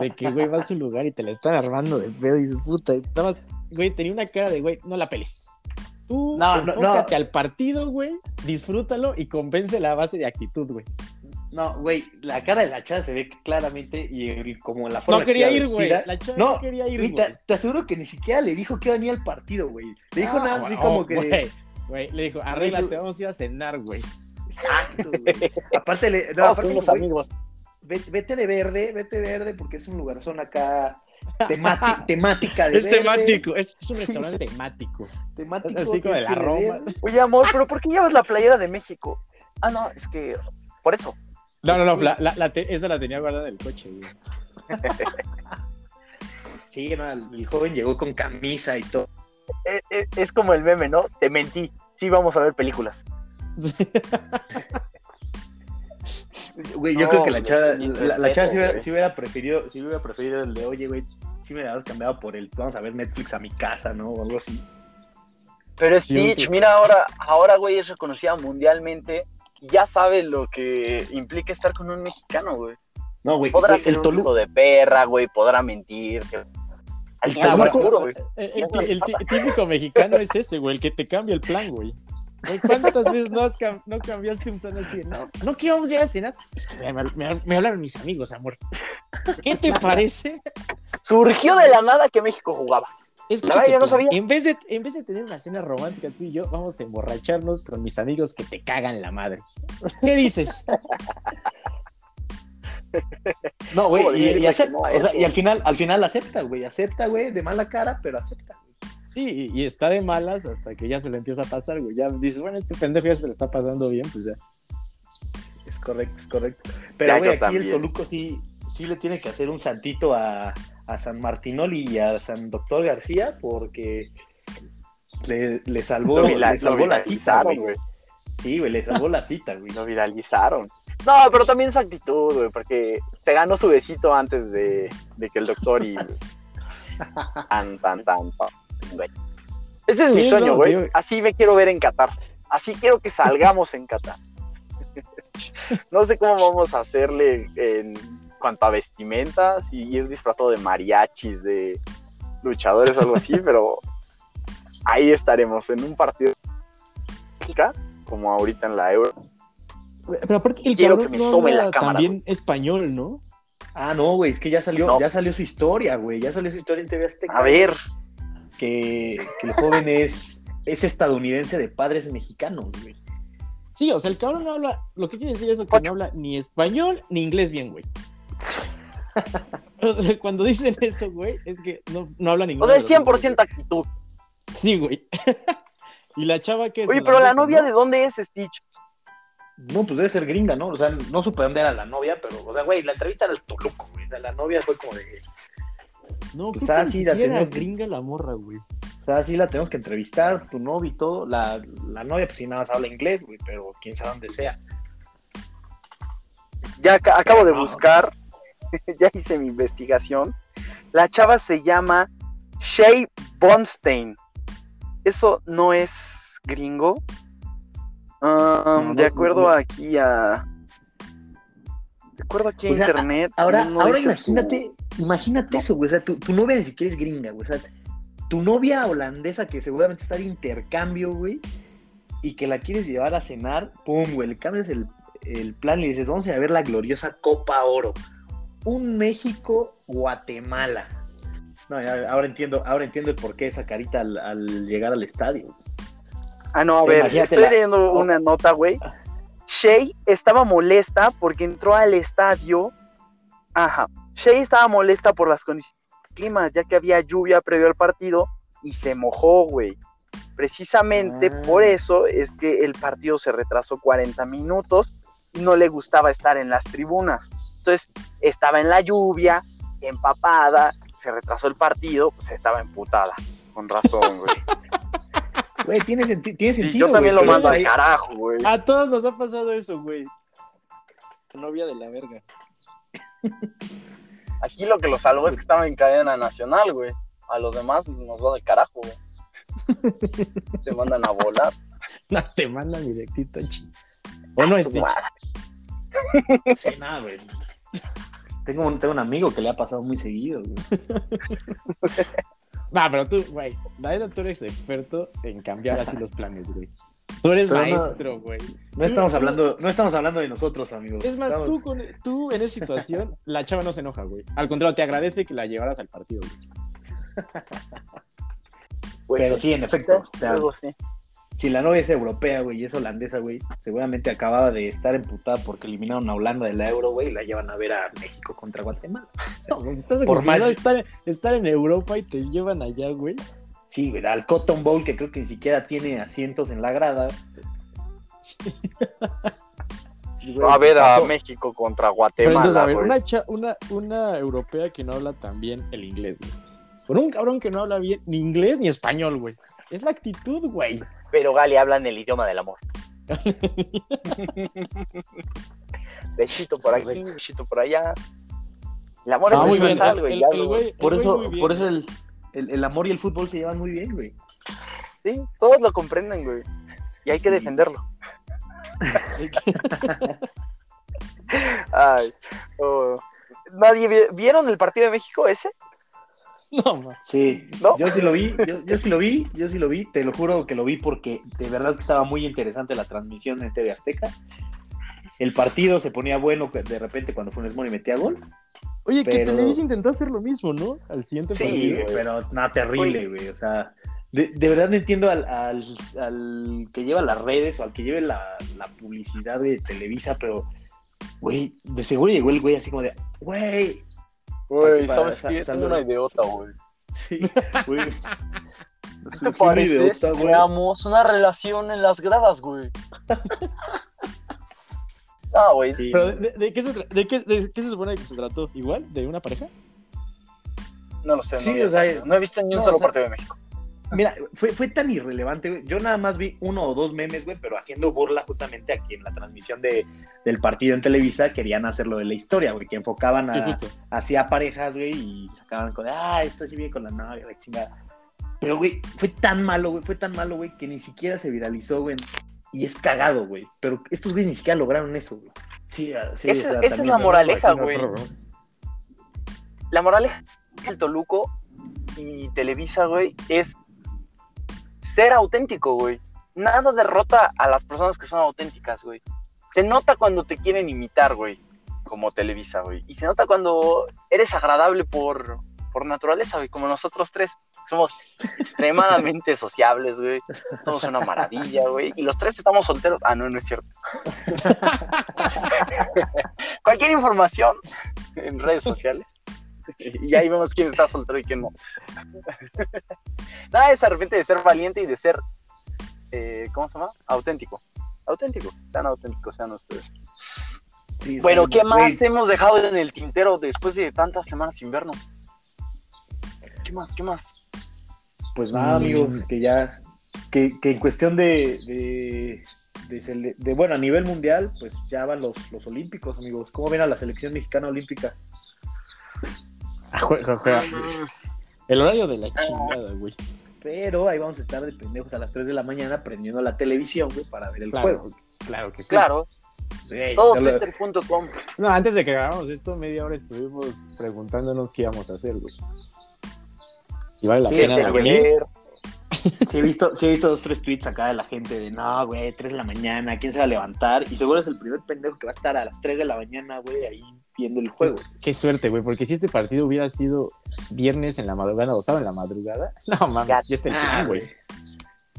de que, güey, vas a un lugar y te la están armando de pedo y dices, puta. y estabas- güey, tenía una cara de, güey, no la peles. Tú No, no, enfócate no. al partido, güey. Disfrútalo y convence la base de actitud, güey. No, güey, la cara de la chava se ve claramente y, y como la forma No que quería ir, güey. La chava no, No, quería ir, Güey, te, te aseguro que ni siquiera le dijo que iba a venir al partido, güey. Le dijo Ah, nada así como que. Güey, güey, le dijo, arréglate, vamos a ir a cenar, güey. Exacto, güey. Aparte, le, no, aparte, amigos. Vete, vete de verde, vete de verde, porque es un lugar zona acá temati- temática de Es verde, temático, es, es un restaurante temático. Temático. Así como de la Roma. verde. Oye, amor, ¿pero por qué llevas la playera de México? Ah, no, es que por eso. No, no, no, la, la- la te- esa la tenía guardada en el coche, güey. Sí, no, el, joven llegó con camisa y todo. Eh, eh, Es, como el meme, ¿no? Te mentí. Sí, vamos a ver películas. Güey, yo No, creo que la chava, la, la chava sí hubiera, sí hubiera preferido, sí hubiera preferido el de, oye, güey, sí me la has cambiado por el, vamos a ver Netflix a mi casa, ¿no? O algo así. Pero Stitch, mira, ahora, ahora, güey, es reconocida mundialmente. y Ya sabe lo que implica estar con un mexicano, güey. No, güey, Podrá ser el un Toluca. de perra, güey, podrá mentir. que- Al El el ti- típico mexicano es ese, güey, el que te cambia el plan, güey. ¿Cuántas veces no, has cam- no cambiaste un plan así? No, no que íbamos a ir a cenar. Es que me, me- me hablaron mis amigos, amor. ¿Qué te parece? Surgió de la nada que México jugaba. Verdad, este yo no sabía. En vez, de, en vez de tener una cena romántica tú y yo, vamos a emborracharnos con mis amigos que te cagan la madre. ¿Qué dices? No, güey, ¿Cómo y, decirle y que acepta, no a o sea, eso? y al final, al final acepta, güey, acepta, güey, de mala cara, pero acepta. Sí, y y está de malas hasta que ya se le empieza a pasar, güey. Ya dices, bueno, este pendejo ya se le está pasando bien, pues ya. Es correcto, es correcto. Pero, Ya, güey, aquí el. Toluco sí, sí le tiene que hacer un santito a, a San Martinoli y a San Doctor García porque le, le salvó, le salvó la cita, viralizaron, güey. güey. Sí, güey, le salvó la cita, güey. Lo viralizaron. No, pero también su actitud, güey, porque se ganó su besito antes de, de que el doctor y. Tan, tan, tan, tan, güey. Ese es mi sueño, güey. Así me quiero ver en Qatar. Así quiero que salgamos en Qatar. No sé cómo vamos a hacerle en cuanto a vestimentas y ir disfrazado de mariachis, de luchadores o algo así, pero ahí estaremos en un partido como ahorita en la Euro. Pero aparte, el Quiero que me no tome la cámara, también español, ¿no? Ah, no, güey, es que ya salió, No. ya salió su historia, güey. Ya salió su historia en TV Azteca. A ver, Que, que el joven es, es estadounidense de padres mexicanos, güey. Sí, o sea, el cabrón no habla. Lo que quiere decir eso que Ocho. no habla ni español ni inglés bien, güey. O sea, cuando dicen eso, güey, es que no, no hablan o inglés. sea, es 100% actitud. Sí, güey. y la chava que es. Oye, pero la novia ¿no? de dónde es Stitch? No, pues debe ser gringa, ¿no? O sea, no supe dónde era la novia, pero, o sea, güey, la entrevista era el Toluco, güey. O sea, la novia fue como de. No, Pues, creo que ah, ni sí, la siquiera tenemos- gringa la morra, güey. O sea, sí la tenemos que entrevistar, tu novio y todo. La, la novia, pues sí, nada más habla inglés, güey, pero quién sabe dónde sea. Ya ac- acabo de No. buscar, ya hice mi investigación. La chava se llama Shay Bonstein. ¿Eso no es gringo? No, de acuerdo no. aquí a... De acuerdo aquí a O sea, internet. Ahora, no ahora su- imagínate, eso, güey. O sea, tu, tu novia ni siquiera es gringa, güey. O sea, tu novia holandesa que seguramente está de intercambio, güey, y que la quieres llevar a cenar, pum, güey, le cambias el, el plan y le dices, vamos a ir a ver la gloriosa Copa Oro. Un México-Guatemala. No, ya, ahora entiendo, ahora entiendo el porqué de esa carita al, al llegar al estadio. Ah, no, a Sí, ver, estoy leyendo una nota, güey. Shay estaba molesta porque entró al estadio. Ajá. Shay estaba molesta por las condiciones del clima, ya que había lluvia previo al partido y se mojó, güey. Precisamente Ah. por eso es que el partido se retrasó 40 minutos y no le gustaba estar en las tribunas. Entonces, estaba en la lluvia, empapada, se retrasó el partido, pues estaba emputada. Con razón, güey. Güey, tiene, senti- tiene Sí, sentido. yo también güey, lo mando al carajo, güey. A todos nos ha pasado eso, güey. Tu novia de la verga. Aquí lo que lo salvó es que estaba en cadena nacional, güey. A los demás nos va del carajo, güey. Te mandan a volar. No, te mandan directito, chi. O no es. Sí, nada, güey. Tengo, un- tengo un amigo que le ha pasado muy seguido, güey. Va, pero tú, güey, la tú eres experto en cambiar así los planes, güey. Tú eres Pero no- maestro, güey. No estamos hablando, no estamos hablando de nosotros, amigos. Es más, Estamos- tú, con, tú en esa situación, la chava no se enoja, güey. Al contrario, te agradece que la llevaras al partido, güey. Pues Pero sí, en efecto. O sea, si la novia es europea, güey, y es holandesa, güey, seguramente acababa de estar emputada porque eliminaron a Holanda de la Euro, güey, y la llevan a ver a México contra Guatemala. No, güey, estás Por mal- estar, estar en Europa y te llevan allá, güey. Sí, güey, al Cotton Bowl, que creo que ni siquiera tiene asientos en la grada. A ver a pasó- México contra Pero Guatemala, entonces, a ver, una, cha- una, una europea que no habla tan bien el inglés, güey. Con un cabrón que no habla bien ni inglés ni español, güey. Es la actitud, güey. Pero Gali habla en el idioma del amor. besito por aquí, besito por allá. El amor es Ah, muy bien. güey. Por eso, muy bien, por eso el, el, el amor y el fútbol se llevan muy bien, güey. Sí, todos lo comprenden, güey. Y hay que Sí. defenderlo. Ay, oh. ¿Nadie vi- vieron el partido de México ese? No, man. Sí, ¿No? yo sí lo vi, yo, yo sí lo vi, yo sí lo vi, te lo juro que lo vi porque de verdad que estaba muy interesante la transmisión en TV Azteca. El partido se ponía bueno de repente cuando Funes Mori metía gol. Oye, que Televisa intentó hacer lo mismo, ¿no? Al siguiente Sí, partido. güey. pero nada terrible, Oye. güey. O sea, de, de verdad no entiendo al, al, al que lleva las redes o al que lleve la, la publicidad de Televisa, pero, güey, de seguro llegó el güey así como de, güey, Güey, ¿sabes sa- qué? Es una idiota, güey. sí, güey. ¿Qué Surgió te parece? un idiota, güey. Creamos una relación en las gradas, güey. No, güey. Sí, Pero, ¿de, de qué se de qué, de qué se supone que se trató? ¿Igual? ¿De una pareja? No lo sé. Sí, no, o sea, no he visto ni un no, solo o sea, partido de México. Mira, fue, fue tan irrelevante, güey. Yo nada más vi uno o dos memes, güey, pero haciendo burla justamente aquí en la transmisión de, del partido en Televisa querían hacerlo de la historia, güey, que enfocaban Sí, a, justo. hacia parejas, güey, y acababan con, ah, esto sí viene con la novia, la chingada. Pero, güey, fue tan malo, güey, fue tan malo, güey, que ni siquiera se viralizó, güey. Y es cagado, güey. Pero estos güeyes ni siquiera lograron eso, güey. Sí, ah, sí, Esa- o sea, esa es la moraleja, güey. La moraleja del Toluco y Televisa, güey, es ser auténtico, güey. Nada derrota a las personas que son auténticas, güey. Se nota cuando te quieren imitar, güey, como Televisa, güey. Y se nota cuando eres agradable por, por naturaleza, güey, como nosotros tres. Somos extremadamente sociables, güey. Somos una maravilla, güey. Y los tres estamos solteros. Ah, no, no es cierto. Cualquier información en redes sociales. Y ahí vemos quién está soltero y quién no. Nada es de repente de ser valiente y de ser, eh, ¿cómo se llama? Auténtico. Auténtico. Tan auténticos sean ustedes. Sí, Bueno, sí, ¿qué güey. más hemos dejado en el tintero después de tantas semanas sin vernos? ¿Qué más? ¿Qué más? Pues nada, Mm. amigos, que ya, que, que en cuestión de, de, de de, bueno, a nivel mundial, pues ya van los, los olímpicos, amigos. ¿Cómo ven a la selección mexicana olímpica? Ah, juega, juega. El horario de la chingada, güey. Pero ahí vamos a estar de pendejos a las 3 de la mañana prendiendo la televisión, güey, para ver el Claro, juego. claro que sí. Claro, Güey, todo. No, antes de que grabáramos esto, media hora estuvimos preguntándonos qué íbamos a hacer, güey. Si vale la Sí, pena ver. Sí he, visto, sí he visto dos, tres tweets acá de la gente de no, güey, 3 de la mañana, ¿quién se va a levantar? Y seguro es el primer pendejo que va a estar a las 3 de la mañana, güey, ahí viendo el juego. Qué suerte, güey, porque si este partido hubiera sido viernes en la madrugada o sábado en la madrugada, no mames, Ya está el güey.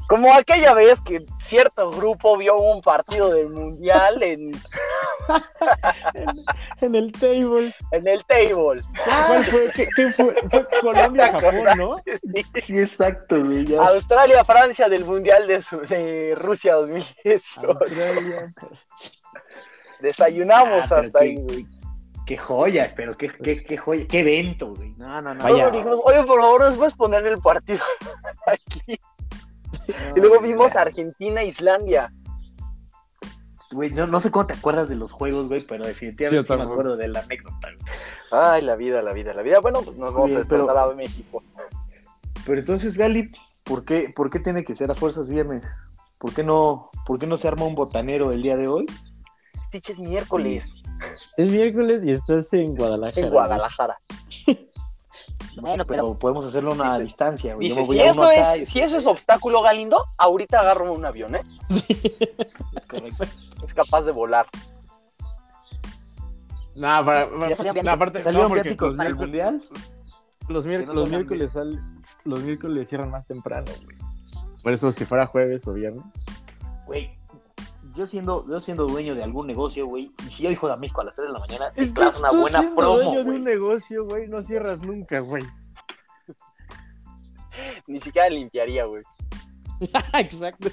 Como aquella vez que cierto grupo vio un partido del mundial en, En el table. en el table. ¿Cuál fue? ¿Qué, qué fue? Fue Colombia-Japón, ¿no? Sí. Sí, exacto, güey. ya. Australia, Francia del mundial de, su- de Rusia 2018. Australia. Desayunamos Ah, hasta qué- ahí, güey. Qué joya, pero qué, qué, qué joya, qué evento, güey. No, no, no. Vaya. Dijimos, oye, por favor, ¿nos puedes poner el partido aquí? No, Y luego vimos ya. Argentina, Islandia. Güey, no, no sé cómo te acuerdas de los juegos, güey, pero definitivamente sí, me acuerdo de la anécdota. güey. Ay, la vida, la vida, la vida. Bueno, pues nos vamos a Oye, pero- despertar a México. Pero entonces, Gali, ¿por qué, ¿por qué tiene que ser a fuerzas viernes? ¿Por qué no, por qué no se arma un botanero el día de hoy? Stitch es miércoles Es miércoles y estás en Guadalajara. en. Guadalajara. Bueno, pero podemos hacerlo a una Dice- distancia, güey. Dice, si a esto es, y- si eso es obstáculo, Galindo, ahorita agarro un avión, ¿eh? Sí. Es correcto. Es capaz de volar. Para, para- no, aparte, ¿Salieron no, porque viáticos los para el miércoles- mundial? Los, no los miércoles sal- los miércoles cierran más temprano, güey. Por eso, si fuera jueves o viernes. Güey, yo siendo, yo siendo dueño de algún negocio, güey, y si yo hijo de México a las 3 de la mañana, Estás clavas una buena siendo promo, dueño de güey. un negocio, güey, no cierras nunca, güey. Ni siquiera limpiaría, güey. Exacto.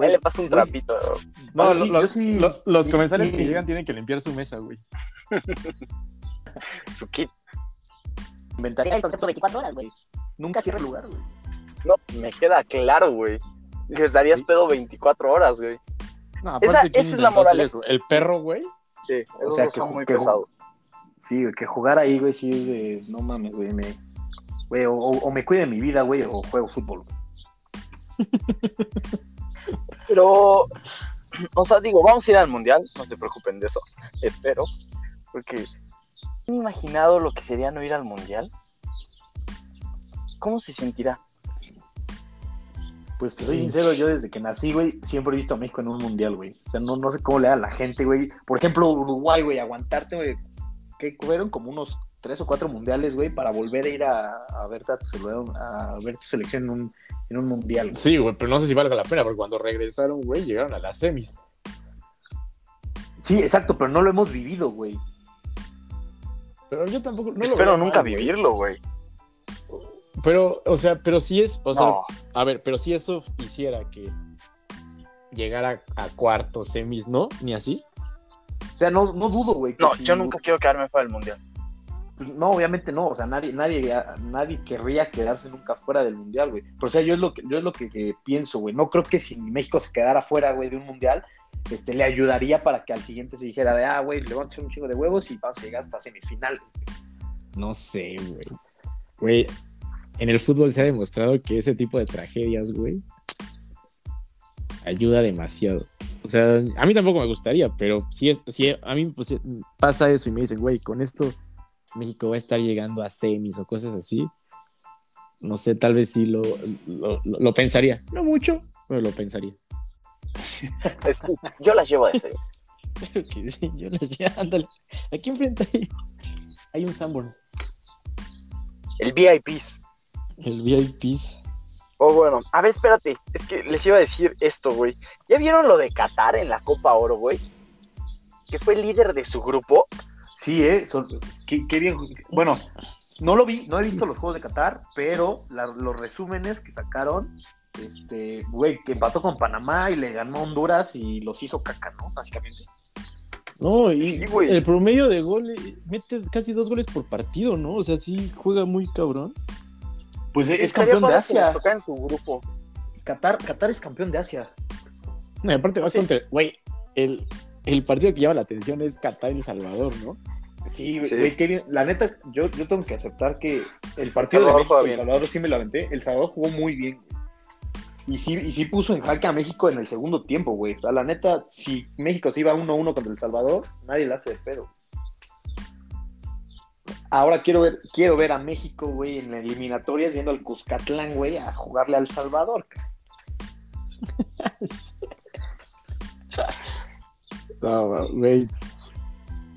Ahí le pasa un güey. trapito. No, Yo sí- lo- yo sí- lo- los y- comensales que llegan tienen que limpiar su mesa, güey. Su kit. Inventaría el concepto 24 horas, güey. Nunca cierra el lugar, güey. No, me queda claro, güey. Les darías pedo 24 horas, güey. No, Esa- aparte, ¿quién esa es la moraleja. eso? El perro, güey. Sí, esos sea, que son ju- muy que ju- pesados. Sí, que jugar ahí, güey, sí es de, no mames, güey, me, güey, o, o- o me cuide mi vida, güey, o juego fútbol, güey. Pero, o sea, digo, vamos a ir al mundial, no se preocupen de eso, espero, porque ¿han imaginado lo que sería no ir al mundial? ¿Cómo se sentirá? Pues te soy sincero, yo desde que nací, güey, siempre he visto a México en un mundial, güey. O sea, no, no sé cómo le da a la gente, güey. Por ejemplo, Uruguay, güey, aguantarte, güey, que fueron como unos tres o cuatro mundiales, güey, para volver a ir a, a ver a tu, selección- a ver tu selección en un, en un mundial, güey. Sí, güey, pero no sé si valga la pena, porque cuando regresaron, güey, llegaron a las semis. Sí, exacto, pero no lo hemos vivido, güey. Pero yo tampoco. No espero nunca mal, güey. vivirlo, güey. Pero, o sea, pero sí es. O sea, No, a ver, pero si eso hiciera que llegara a cuartos, semis, ¿no? Ni así. O sea, no, no dudo, güey. no, si- yo nunca quiero quedarme fuera del mundial. Pues, No, obviamente no, o sea, nadie, nadie, nadie querría quedarse nunca fuera del mundial, güey. Pero o sea, yo es lo que, yo es lo que, que pienso, güey. No creo que si México se quedara fuera, güey, de un mundial, este, le ayudaría para que al siguiente se dijera de, ah, güey, le vamos a echar un chingo de huevos y vamos a llegar hasta semifinales. No sé, güey. Güey, en el fútbol se ha demostrado que ese tipo de tragedias, güey, ayuda demasiado. O sea, a mí tampoco me gustaría, pero si, es, si a mí pues, pasa eso y me dicen, güey, con esto México va a estar llegando a semis o cosas así, no sé, tal vez sí lo, lo, lo- lo pensaría. No mucho, pero lo pensaría. Yo las llevo de serio. Claro que sí, yo les ya, ándale. Aquí enfrente hay, hay un Sanborns, El VIPs. El VIPs. Oh, bueno, a ver, espérate. Es que les iba a decir esto, güey. ¿Ya vieron lo de Qatar en la Copa Oro, güey? Que fue el líder de su grupo. Sí, eh, son- qué, qué bien. Bueno, no lo vi, no he visto los juegos de Qatar, pero la- los resúmenes que sacaron, este, güey, que empató con Panamá y le ganó a Honduras y los hizo caca, ¿no? Básicamente. No, y Sí, güey. el promedio de goles, mete casi dos goles por partido, ¿no? O sea, sí juega muy cabrón. Pues es campeón de Asia. tocara en su grupo. Qatar, Qatar es campeón de Asia. No, y aparte va Sí. contra. Güey, el, el partido que llama la atención es Qatar y El Salvador, ¿no? Sí, Sí. güey, qué bien. La neta, yo, yo tengo que aceptar que el partido de México y bien. Salvador sí me lo aventé. El Salvador jugó muy bien. Y sí, y sí puso en jaque a México en el segundo tiempo, güey. O sea, la neta, si México se iba 1-1 contra El Salvador, nadie le hace de pedo. Ahora quiero ver, quiero ver a México, güey, en la eliminatoria yendo al Cuscatlán, güey, a jugarle al Salvador. No, güey.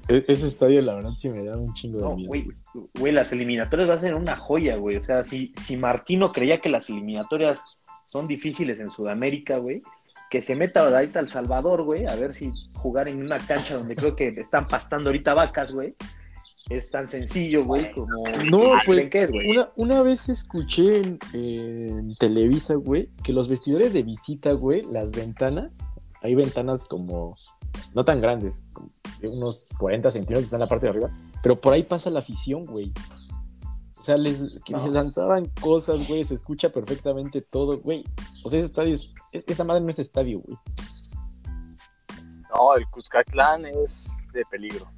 E- Ese estadio, la verdad, sí me da un chingo de No, miedo. güey, güey. las eliminatorias va a ser una joya, güey. O sea, si, si Martino creía que las eliminatorias son difíciles en Sudamérica, güey, que se meta ahorita al Salvador, güey, a ver si jugar en una cancha donde creo que están pastando ahorita vacas, güey, es tan sencillo, güey, como... No, ¿Creen pues es, una, una vez escuché en, en Televisa, güey, que los vestidores de visita, güey, las ventanas, hay ventanas como no tan grandes, como de unos 40 centímetros están en la parte de arriba, pero por ahí pasa la afición, güey. O sea, les, que No. les lanzaban cosas, güey, se escucha perfectamente todo, güey. O sea, ese estadio es, es- esa madre no es estadio, güey. No, el Cuscatlán es de peligro.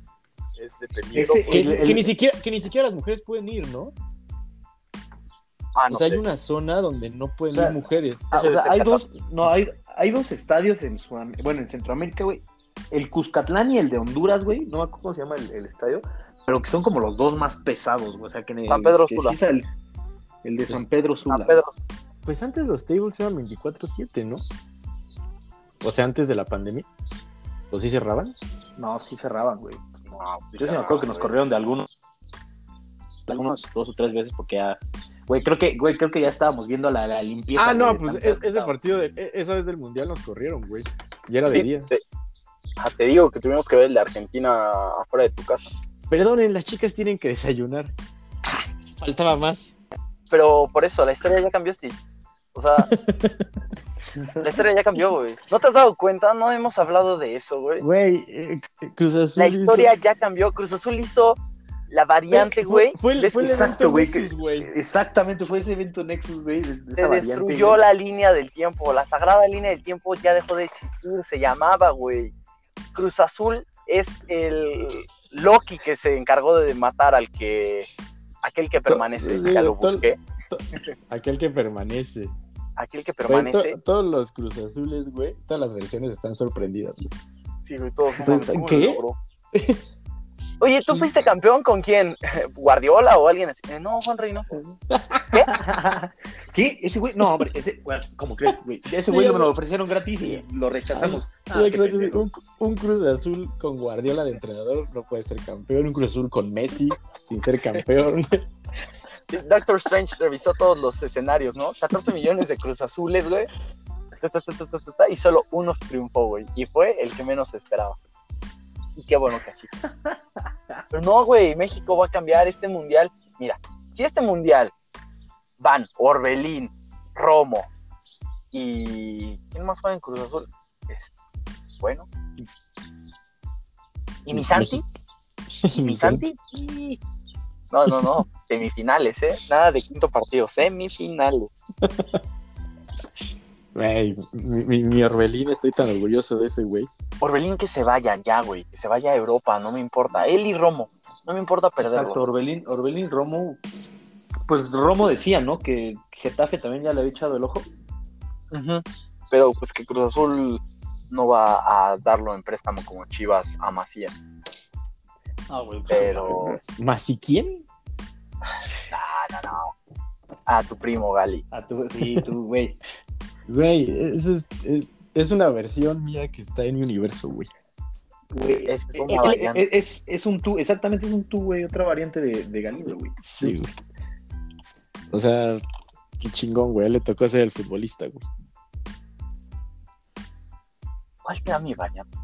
Es de peligro. Ese- Que, El- el- que ni siquiera, que ni siquiera las mujeres pueden ir, ¿no? ah, o sea, sé. hay una zona donde no pueden O sea, ir mujeres. Ah, o sea, hay dos, no, hay, hay dos estadios en Sudam- bueno, en Centroamérica, güey. El Cuscatlán y el de Honduras, güey. No me acuerdo cómo se llama el, el estadio, pero que son como los dos más pesados, güey. O sea, que en el, San Pedro Sula. sí el, el de San Pedro Sula. San Pedro. Pues antes los tables eran 24-7, ¿no? O sea, antes de la pandemia. ¿O sí cerraban? No, sí cerraban, güey. No, Yo sí me acuerdo que nos corrieron de algunos, de algunos dos o tres veces porque ya, güey, creo que, güey, creo que ya estábamos viendo la, la limpieza. Ah, no, güey, pues es- ese partido, de, e- esa vez del Mundial nos corrieron, güey. Ya era de Sí, día. te, ah, te digo que tuvimos que ver el de Argentina afuera de tu casa. Perdonen, las chicas tienen que desayunar. Faltaba más. Pero por eso, la historia ya cambió, Steve. O sea, la historia ya cambió, güey. ¿No te has dado cuenta? No hemos hablado de eso, güey. Güey, eh, Cruz Azul. La hizo- historia ya cambió. Cruz Azul hizo la variante, güey. Fue, el- Les- fue el Exacto, evento güey, Nexus, güey. Exactamente, fue ese evento Nexus, güey. de- de esa se destruyó la línea del tiempo. La sagrada línea del tiempo ya dejó de existir. Se llamaba, güey. Cruz Azul es el Loki que se encargó de matar al que. Aquel que permanece. Ya lo busqué. Aquel que permanece. Aquel que Güey, permanece. to- todos los Cruz Azules, güey. Todas las versiones están sorprendidas, güey. Sí, güey, todos. no Entonces, ¿cómo ¿qué? lo logró? Oye, ¿tú fuiste campeón con quién? ¿Guardiola o alguien así? Eh, No, Juan Reyno. ¿Qué? Ese güey, no, hombre, ese, güey, ¿cómo crees, güey? Ese Sí, güey güey. me lo ofrecieron gratis y lo rechazamos. Sí, Ah, qué exacto, sí. un, un Cruz Azul con Guardiola de entrenador no puede ser campeón. Un Cruz Azul con Messi sin ser campeón. Doctor Strange revisó todos los escenarios, ¿no? 14 millones de Cruz Azules, güey. Y solo uno triunfó, güey. Y fue el que menos esperaba. Y qué bueno que así. Pero no, güey, México va a cambiar este mundial. Mira, si este mundial van Orbelín, Romo y. ¿Quién más juega en Cruz Azul? Este, bueno. ¿Y mi Santi? Y ¿Mi Santi? No, no, no. Semifinales, ¿eh? Nada de quinto partido. Semifinales. Güey, mi, mi, mi Orbelín, estoy tan orgulloso de ese güey. Orbelín que se vaya ya, güey. Que se vaya a Europa. No me importa. Él y Romo. No me importa perderlos. Exacto, Orbelín, Orbelín Romo. Pues Romo decía, ¿no? Que Getafe también ya le había echado el ojo. Ujú. Pero pues que Cruz Azul no va a darlo en préstamo como Chivas a Macías. Ah, güey. Pero. ¿Más y quién? No, no, no. A tu primo, Gali. Ah, tú, sí, tú, güey. Güey, es, es, es una versión mía que está en mi universo, güey. Güey, Es que eh, una eh, variante. eh, es, es un tú, exactamente es un tú, güey, otra variante de, de Galindo, güey. Sí, güey. O sea, qué chingón, güey. Le tocó ser el futbolista, güey. ¿Cuál será mi variante?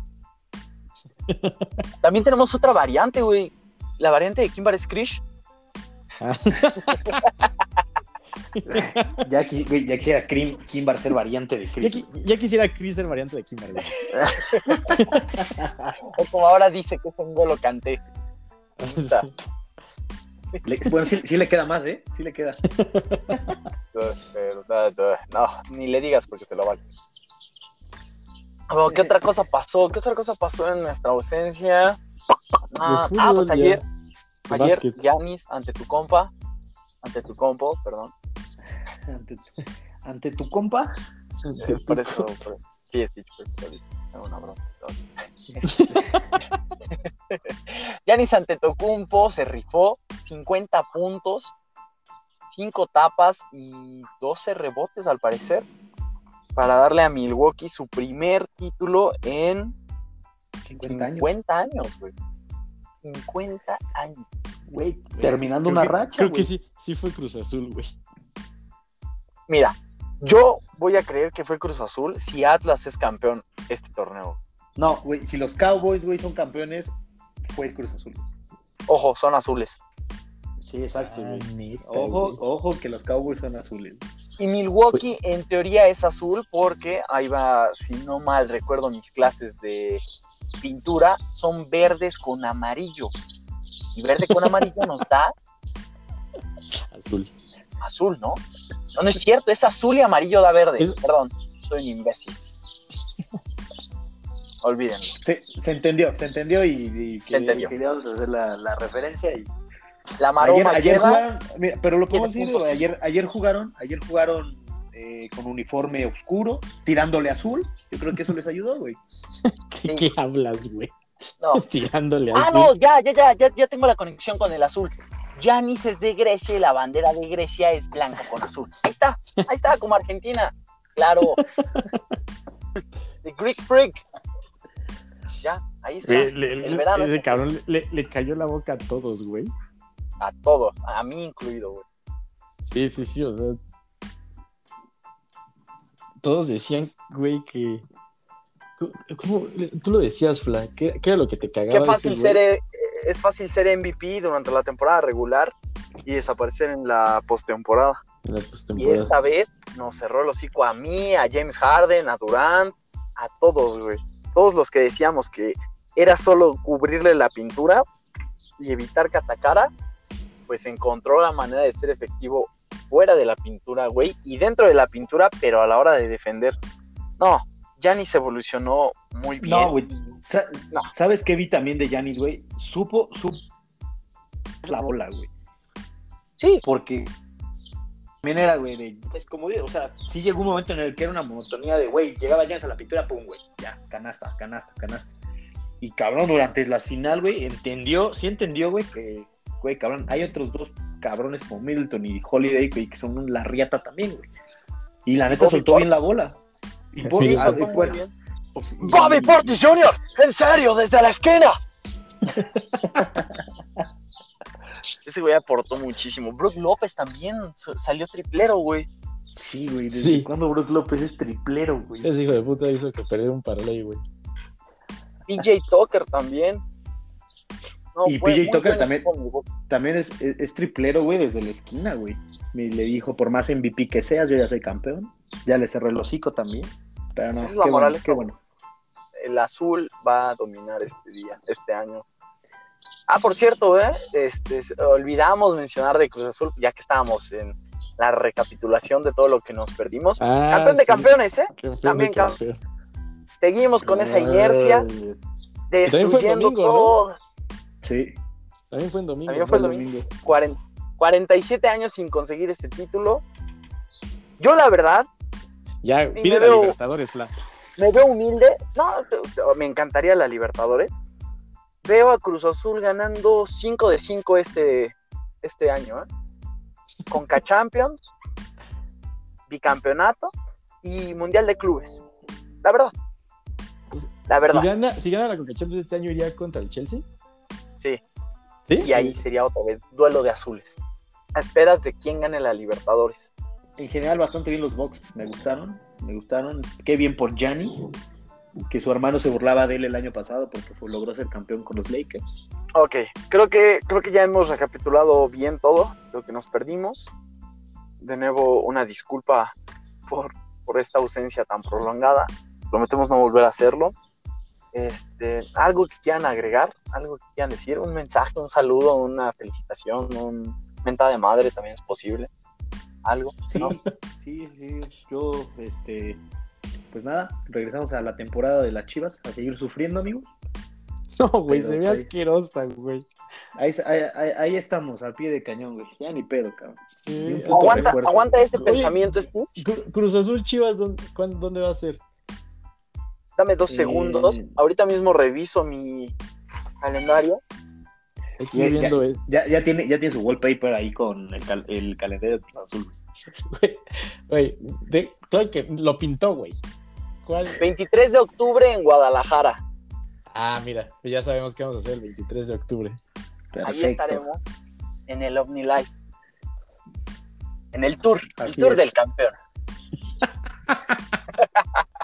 También tenemos otra variante, güey. La variante de Kimber Skrish. Ya, qui- güey, ya quisiera Kim, Kimbar ser variante de Ya, Chris. qui- ya quisiera Chris ser variante de Kimber, güey. O como ahora dice que es un golo canté. Bueno, sí, sí le queda más, ¿eh? Sí le queda. No, ni le digas porque te lo vale. Bueno, ¿Qué otra cosa pasó? ¿Qué otra cosa pasó en nuestra ausencia? Ah, ah, pues ayer, ayer. Yanis ante tu compa, ante tu compo, perdón. Ante, ante tu compa. Por eso, por eso. Sí, es dicho. Es una broma. Yanis Antetokounmpo se rifó 50 puntos, 5 tapas y 12 rebotes al parecer para darle a Milwaukee su primer título en 50 años. 50 años, güey. 50 años. Güey, terminando Creo una que- racha. Creo que sí, sí fue Cruz Azul, güey. Mira, yo voy a creer que fue Cruz Azul si Atlas es campeón este torneo. No, güey, si los Cowboys, güey, son campeones, fue el Cruz Azul. Ojo, son azules. Sí, exacto, Ah, neta, Ojo, ojo que los Cowboys son azules. Y Milwaukee en teoría es azul porque ahí va, si no mal recuerdo mis clases de pintura, son verdes con amarillo. Y verde con amarillo nos da Azul. azul, ¿no? No, no es cierto, es azul y amarillo da verde. Es- Perdón, soy un imbécil. Olvídenlo. Se, se entendió, se entendió y, y que, entendió. queríamos hacer la, la referencia y La maroma ayer queda- jugaron, mira, pero lo podemos decir, ayer, ayer jugaron, ayer jugaron eh, con uniforme oscuro, tirándole azul. Yo creo que eso les ayudó, güey. ¿Qué, qué hablas, güey? No. Tirándole Ah, azul. no, ya, ya, ya, ya, ya tengo la conexión con el azul. Yanis es de Grecia y la bandera de Grecia es blanca con azul. Ahí está, ahí está, como Argentina. Claro. The Greek Freak. Ya, ahí está. Le- el verano ese es- cabrón le, le cayó la boca a todos, güey. A todos, a mí incluido, güey. Sí, sí, sí, o sea. Todos decían, güey, que. ¿Cómo? Tú lo decías, Fla. ¿Qué, qué era lo que te cagaba? Qué fácil ser, eh, es fácil ser MVP durante la temporada regular y desaparecer en la postemporada. Y esta vez nos cerró el hocico a mí, a James Harden, a Durant, a todos, güey. Todos los que decíamos que era solo cubrirle la pintura y evitar que atacara, pues encontró la manera de ser efectivo fuera de la pintura, güey, y dentro de la pintura, pero a la hora de defender. No, Giannis evolucionó muy bien. No, güey. Sa- No. ¿Sabes qué vi también de Yanis, güey? Supo, supo la bola, güey. Sí, Porque también era, güey, de, pues como digo, o sea, sí llegó un momento en el que era una monotonía de, güey, llegaba Yanis a la pintura, pum, güey, ya, canasta, canasta, canasta. Y cabrón, durante la final, güey, entendió, sí entendió, güey, que, güey, cabrón, hay otros dos cabrones como Middleton y Holiday, güey, que son la riata también, güey. Y la neta soltó bien la bola. Y Sí, eso bueno, pues, Bobby Portis Jr., en serio, desde la esquina. Ese güey aportó muchísimo. Brook López también salió triplero, güey. Sí, güey, ¿desde Sí. cuándo Brook López es triplero, güey? Ese hijo de puta hizo que perdiera un parlay, güey. PJ Tucker también. No, Y PJ Tucker también. También es, es, es triplero, güey, desde la esquina, güey. Me le dijo, por más MVP que seas, yo ya soy campeón. Ya le cerré el hocico también. Pero no, Esa es la qué bueno, moraleja, qué bueno. El azul va a dominar este día, este año. Ah, por cierto, ¿eh? Este, olvidamos mencionar de Cruz Azul, ya que estábamos en la recapitulación de todo lo que nos perdimos. Ah, Campeón de sí, campeones, ¿eh? campeón También cam- campeón. Seguimos con esa inercia, Ay, destruyendo todo. Sí. También fue en domingo. También fue el fue el domingo. domingo. 40 47 años sin conseguir este título. Yo, la verdad, Ya, me pide la veo- Libertadores, Fla. me veo humilde. No, me encantaría la Libertadores. Veo a Cruz Azul ganando 5 de 5 este, este año. ¿eh? Conca Champions, bicampeonato y Mundial de Clubes. La verdad. La verdad. Si gana, si gana la Conca Champions este año, iría contra el Chelsea. Sí. ¿Sí? Y ahí sería otra vez duelo de azules. A esperas de quién gane la Libertadores. En general, bastante bien los Bucks. Me gustaron. Me gustaron. Qué bien por Gianni. Que su hermano se burlaba de él el año pasado porque logró ser campeón con los Lakers. Ok, creo que, creo que ya hemos recapitulado bien todo lo que nos perdimos. De nuevo, una disculpa por, por esta ausencia tan prolongada. Prometemos no volver a hacerlo. Este, algo que quieran agregar, algo que quieran decir, un mensaje, un saludo, una felicitación, un mentada de madre también es posible. Algo, Sí, ¿no? sí, sí. Yo, este, pues nada, regresamos a la temporada de las Chivas a seguir sufriendo, amigos. No, güey, Pero, se ve asquerosa, güey. Ahí, ahí, ahí- ahí estamos, al pie de cañón, güey. Ya ni pedo, cabrón. Sí. Aguanta, refuerzo. aguanta ese Oye, pensamiento, Stu. Cru- Cruz Azul Chivas, ¿dónde, cuándo- dónde va a ser? Dame dos Eh, segundos. Ahorita mismo reviso mi calendario. Ya- ir viendo es- Ya, ya, tiene, ya tiene su wallpaper ahí con el, cal- el calendario de Cruz Azul. Güey, de- que lo pintó, güey. ¿Cuál? 23 de octubre en Guadalajara. Ah, mira, pues ya sabemos qué vamos a hacer el 23 de octubre. Ahí estaremos en el OVNI Live. En el tour, el tour es. del campeón.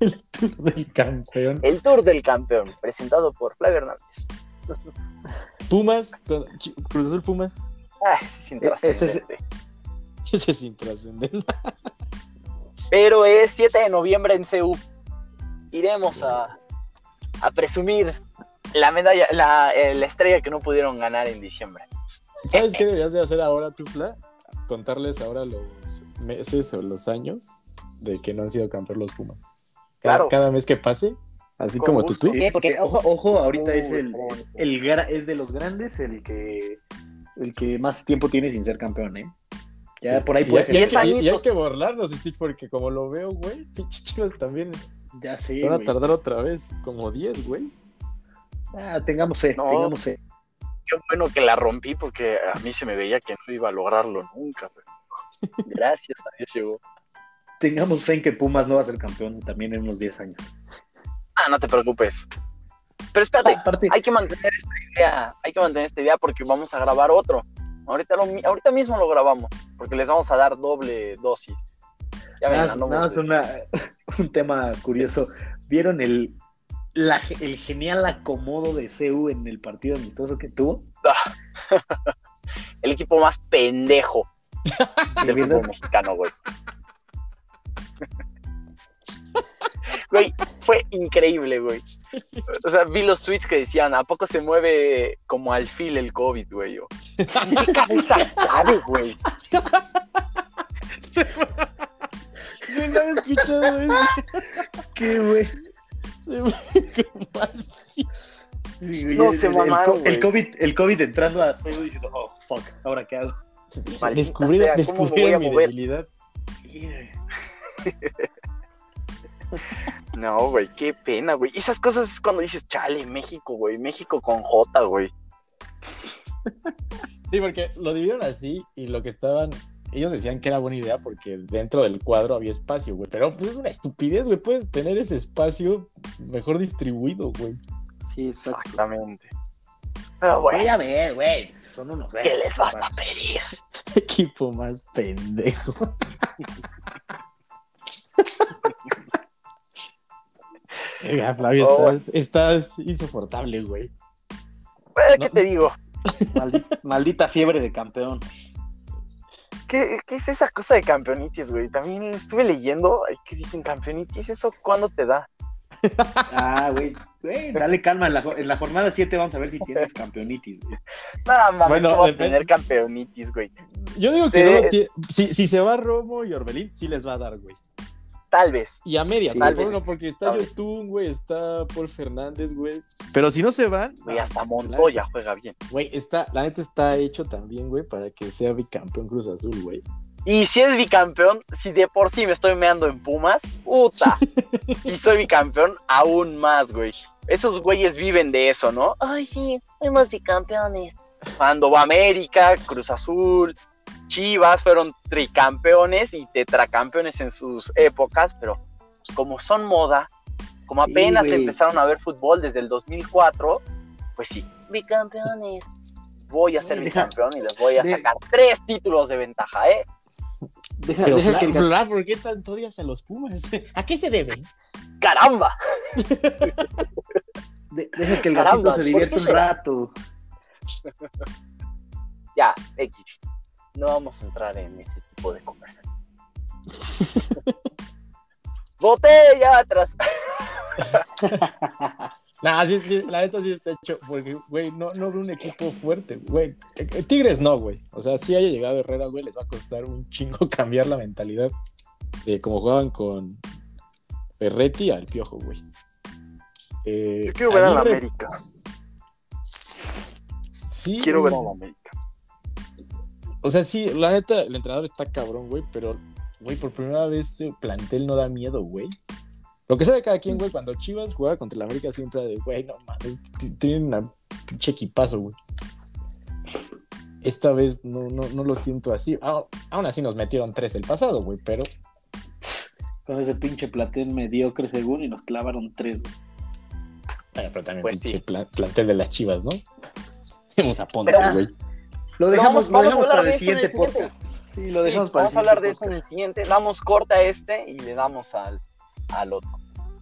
El tour del campeón. El tour del campeón, presentado por Flavio Hernández. Pumas, Cruz Azul Pumas. Ah, ese es intrascendente. Ese es intrascendente. Pero es 7 de noviembre en CU. Iremos a, a presumir la medalla, la, eh, la estrella que no pudieron ganar en diciembre. ¿Sabes qué deberías de hacer ahora, Tufla? Contarles ahora los meses o los años de que no han sido campeón los Pumas. Cada, Claro. cada mes que pase, así como tu gusto. tweet. Sí, porque, ojo, ojo, ahorita Uh, es el, el es de los grandes el que el que más tiempo tiene sin ser campeón, ¿eh? Ya por ahí puede y hay ser. y- y hay que borrarlos, Stitch, porque como lo veo, güey, pinches chivas también Ya sé. se van a tardar otra vez, como 10, güey. Ah, tengamos fe, No. tengamos fe. Qué bueno que la rompí porque a mí se me veía que no iba a lograrlo nunca. pero Gracias a Dios llegó. Tengamos fe en que Pumas no va a ser campeón también en unos 10 años. Ah, no te preocupes. Pero espérate, Aparte, hay que mantener esta idea, hay que mantener esta idea porque vamos a grabar otro. Ahorita, lo ahorita mismo lo grabamos, porque les vamos a dar doble dosis. Ya ven, nada, una- un tema curioso. ¿Vieron el, la- el genial acomodo de CU en el partido amistoso que tuvo? el equipo más pendejo del fútbol mexicano, güey. Güey, fue increíble, güey. O sea, vi los tweets que decían, ¿a poco se mueve como alfil el COVID, güey? Yo, ¿Qué cabeza cabe, güey? Yo no había escuchado eso. ¿Qué, güey? Se ve como así. Sí, güey, No, el, se mamaron, el, co- el güey. COVID, el COVID entrando a diciendo, oh, fuck, ¿ahora qué hago? Maldita Descubrieron, sea, ¿cómo me voy a descubrieron mi debilidad. No, güey, qué pena, güey. Esas cosas es cuando dices, chale, México, güey. México con J, güey. Sí, porque lo dividieron así y lo que estaban. Ellos decían que era buena idea porque dentro del cuadro había espacio, güey. Pero pues es una estupidez, güey. Puedes tener ese espacio mejor distribuido, güey. Sí, Exactamente. Pero Voy bueno, a ver, güey. Son unos ¿qué verdes, les vas papá. a pedir? Equipo más pendejo. Flavio, Oh, estás, estás insoportable, güey. Pues, ¿Qué No. te digo? Maldita, maldita fiebre de campeón. ¿Qué, qué es esa cosa de campeonitis, güey? También estuve leyendo, ¿qué dicen campeonitis? ¿Eso cuándo te da? Ah, güey. Güey, dale calma. En la, jo- en la jornada 7 vamos a ver si tienes campeonitis, güey. Nada más, Bueno, que a tener campeonitis, güey. Yo digo que Sí. no si, si se va Romo y Orbelín, sí les va a dar, güey. Tal vez. Y a medias, Sí, tal vez. bueno, porque está. Yotun, güey, está Paul Fernández, güey. Pero si no se van, Güey, hasta Montoya juega bien. Güey, está, la neta está hecho también, güey, para que sea bicampeón Cruz Azul, güey. Y si es bicampeón, si de por sí me estoy meando en Pumas, puta. y soy bicampeón, aún más, güey. Esos güeyes viven de eso, ¿no? Ay, sí, fuimos bicampeones. Cuando va América, Cruz Azul, Chivas fueron tricampeones y tetracampeones en sus épocas, pero pues, como son moda, como Sí, apenas empezaron a ver fútbol desde el 2004, pues sí, Bicampeones. voy a ser bicampeón y les voy a sacar tres títulos de ventaja, ¿eh? Deja, Pero, deja Fla- que el gat- Fla, ¿por qué tanto odias a los Pumas? ¿A qué se debe? ¡Caramba! de- deja que el Caramba, gatito se ¿por divierta un será? rato. Ya, X. No vamos a entrar en ese tipo de conversación. Botella atrás. Nah, sí, sí, la neta sí está hecho, porque, güey, no, no veo un equipo fuerte, güey. Eh, eh, Tigres no, güey. O sea, si haya llegado Herrera, güey, les va a costar un chingo cambiar la mentalidad de cómo jugaban con Ferretti al Piojo, güey. Eh, Yo quiero ver a la América. Sí, Quiero ver a la América. O sea, sí, la neta, el entrenador está cabrón, güey, pero, güey, por primera vez el plantel no da miedo, güey. Lo que sabe cada quien, güey, cuando Chivas juega contra el América siempre de, güey, no mames, tienen una pinche equipazo, güey. Esta vez no, no, no lo siento así. Ah, aún así nos metieron tres el pasado, güey, pero Con ese pinche platel mediocre según y nos clavaron tres. güey. Bueno, pero también Pues pinche sí. pla- plantel de las chivas, ¿no? Vamos a Ponce, Pero- güey. Lo dejamos, vamos- lo dejamos hablar para de el siguiente podcast. Sí, lo Sí, dejamos para el vamos a hablar de eso en el siguiente. Damos corta a este y le damos al, al otro.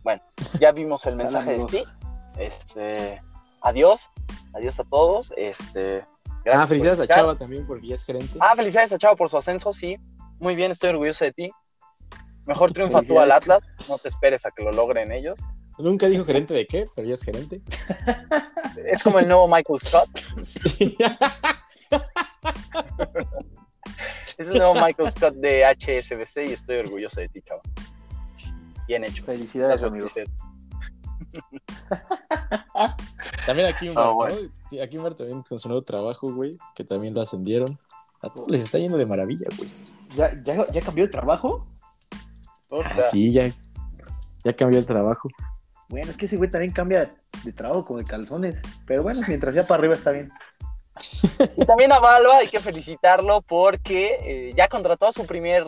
Bueno, ya vimos el mensaje de. Steve. Este, adiós. Adiós a todos. Este, gracias Ah, felicidades a. Chava también porque ya es gerente. Ah, felicidades a Chava por su ascenso, sí. Muy bien, estoy orgulloso de ti. Mejor triunfa tú al Atlas. No te esperes a que lo logren ellos. Nunca dijo gerente de qué, pero ya es gerente. Es como el nuevo Michael Scott. Sí. Es el nuevo Michael Scott de HSBC y estoy orgulloso de ti, Chava. Bien hecho. Felicidades, amigo. También aquí un Ah, bar, bueno. ¿no? Aquí un bar también con su nuevo trabajo, güey, que también lo ascendieron. A todos les está yendo de maravilla, güey. ¿Ya, ya, ¿Ya cambió de trabajo? Ah, sí, ya, ya cambió el trabajo. Bueno, es que ese güey también cambia de trabajo como de calzones. Pero bueno, mientras ya para arriba está bien. Y también a Balba hay que felicitarlo porque eh, ya contrató a su primer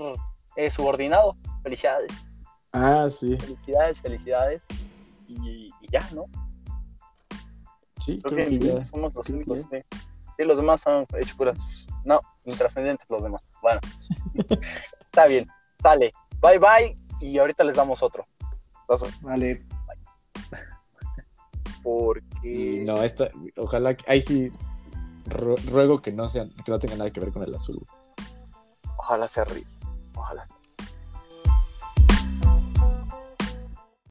eh, subordinado. Felicidades, Ah, sí. felicidades, felicidades. Y, y ya, ¿no? Sí, Creo creo que que ya. somos los creo que únicos. Sí, los demás han hecho puras. No, intrascendentes los demás. Bueno, está bien, sale. Bye bye. Y ahorita les damos otro. Paso, Vale. Porque. No, esta, ojalá que, ahí sí ruego que no sean, que no tenga nada que ver con el azul. Ojalá sea rico. Ojalá.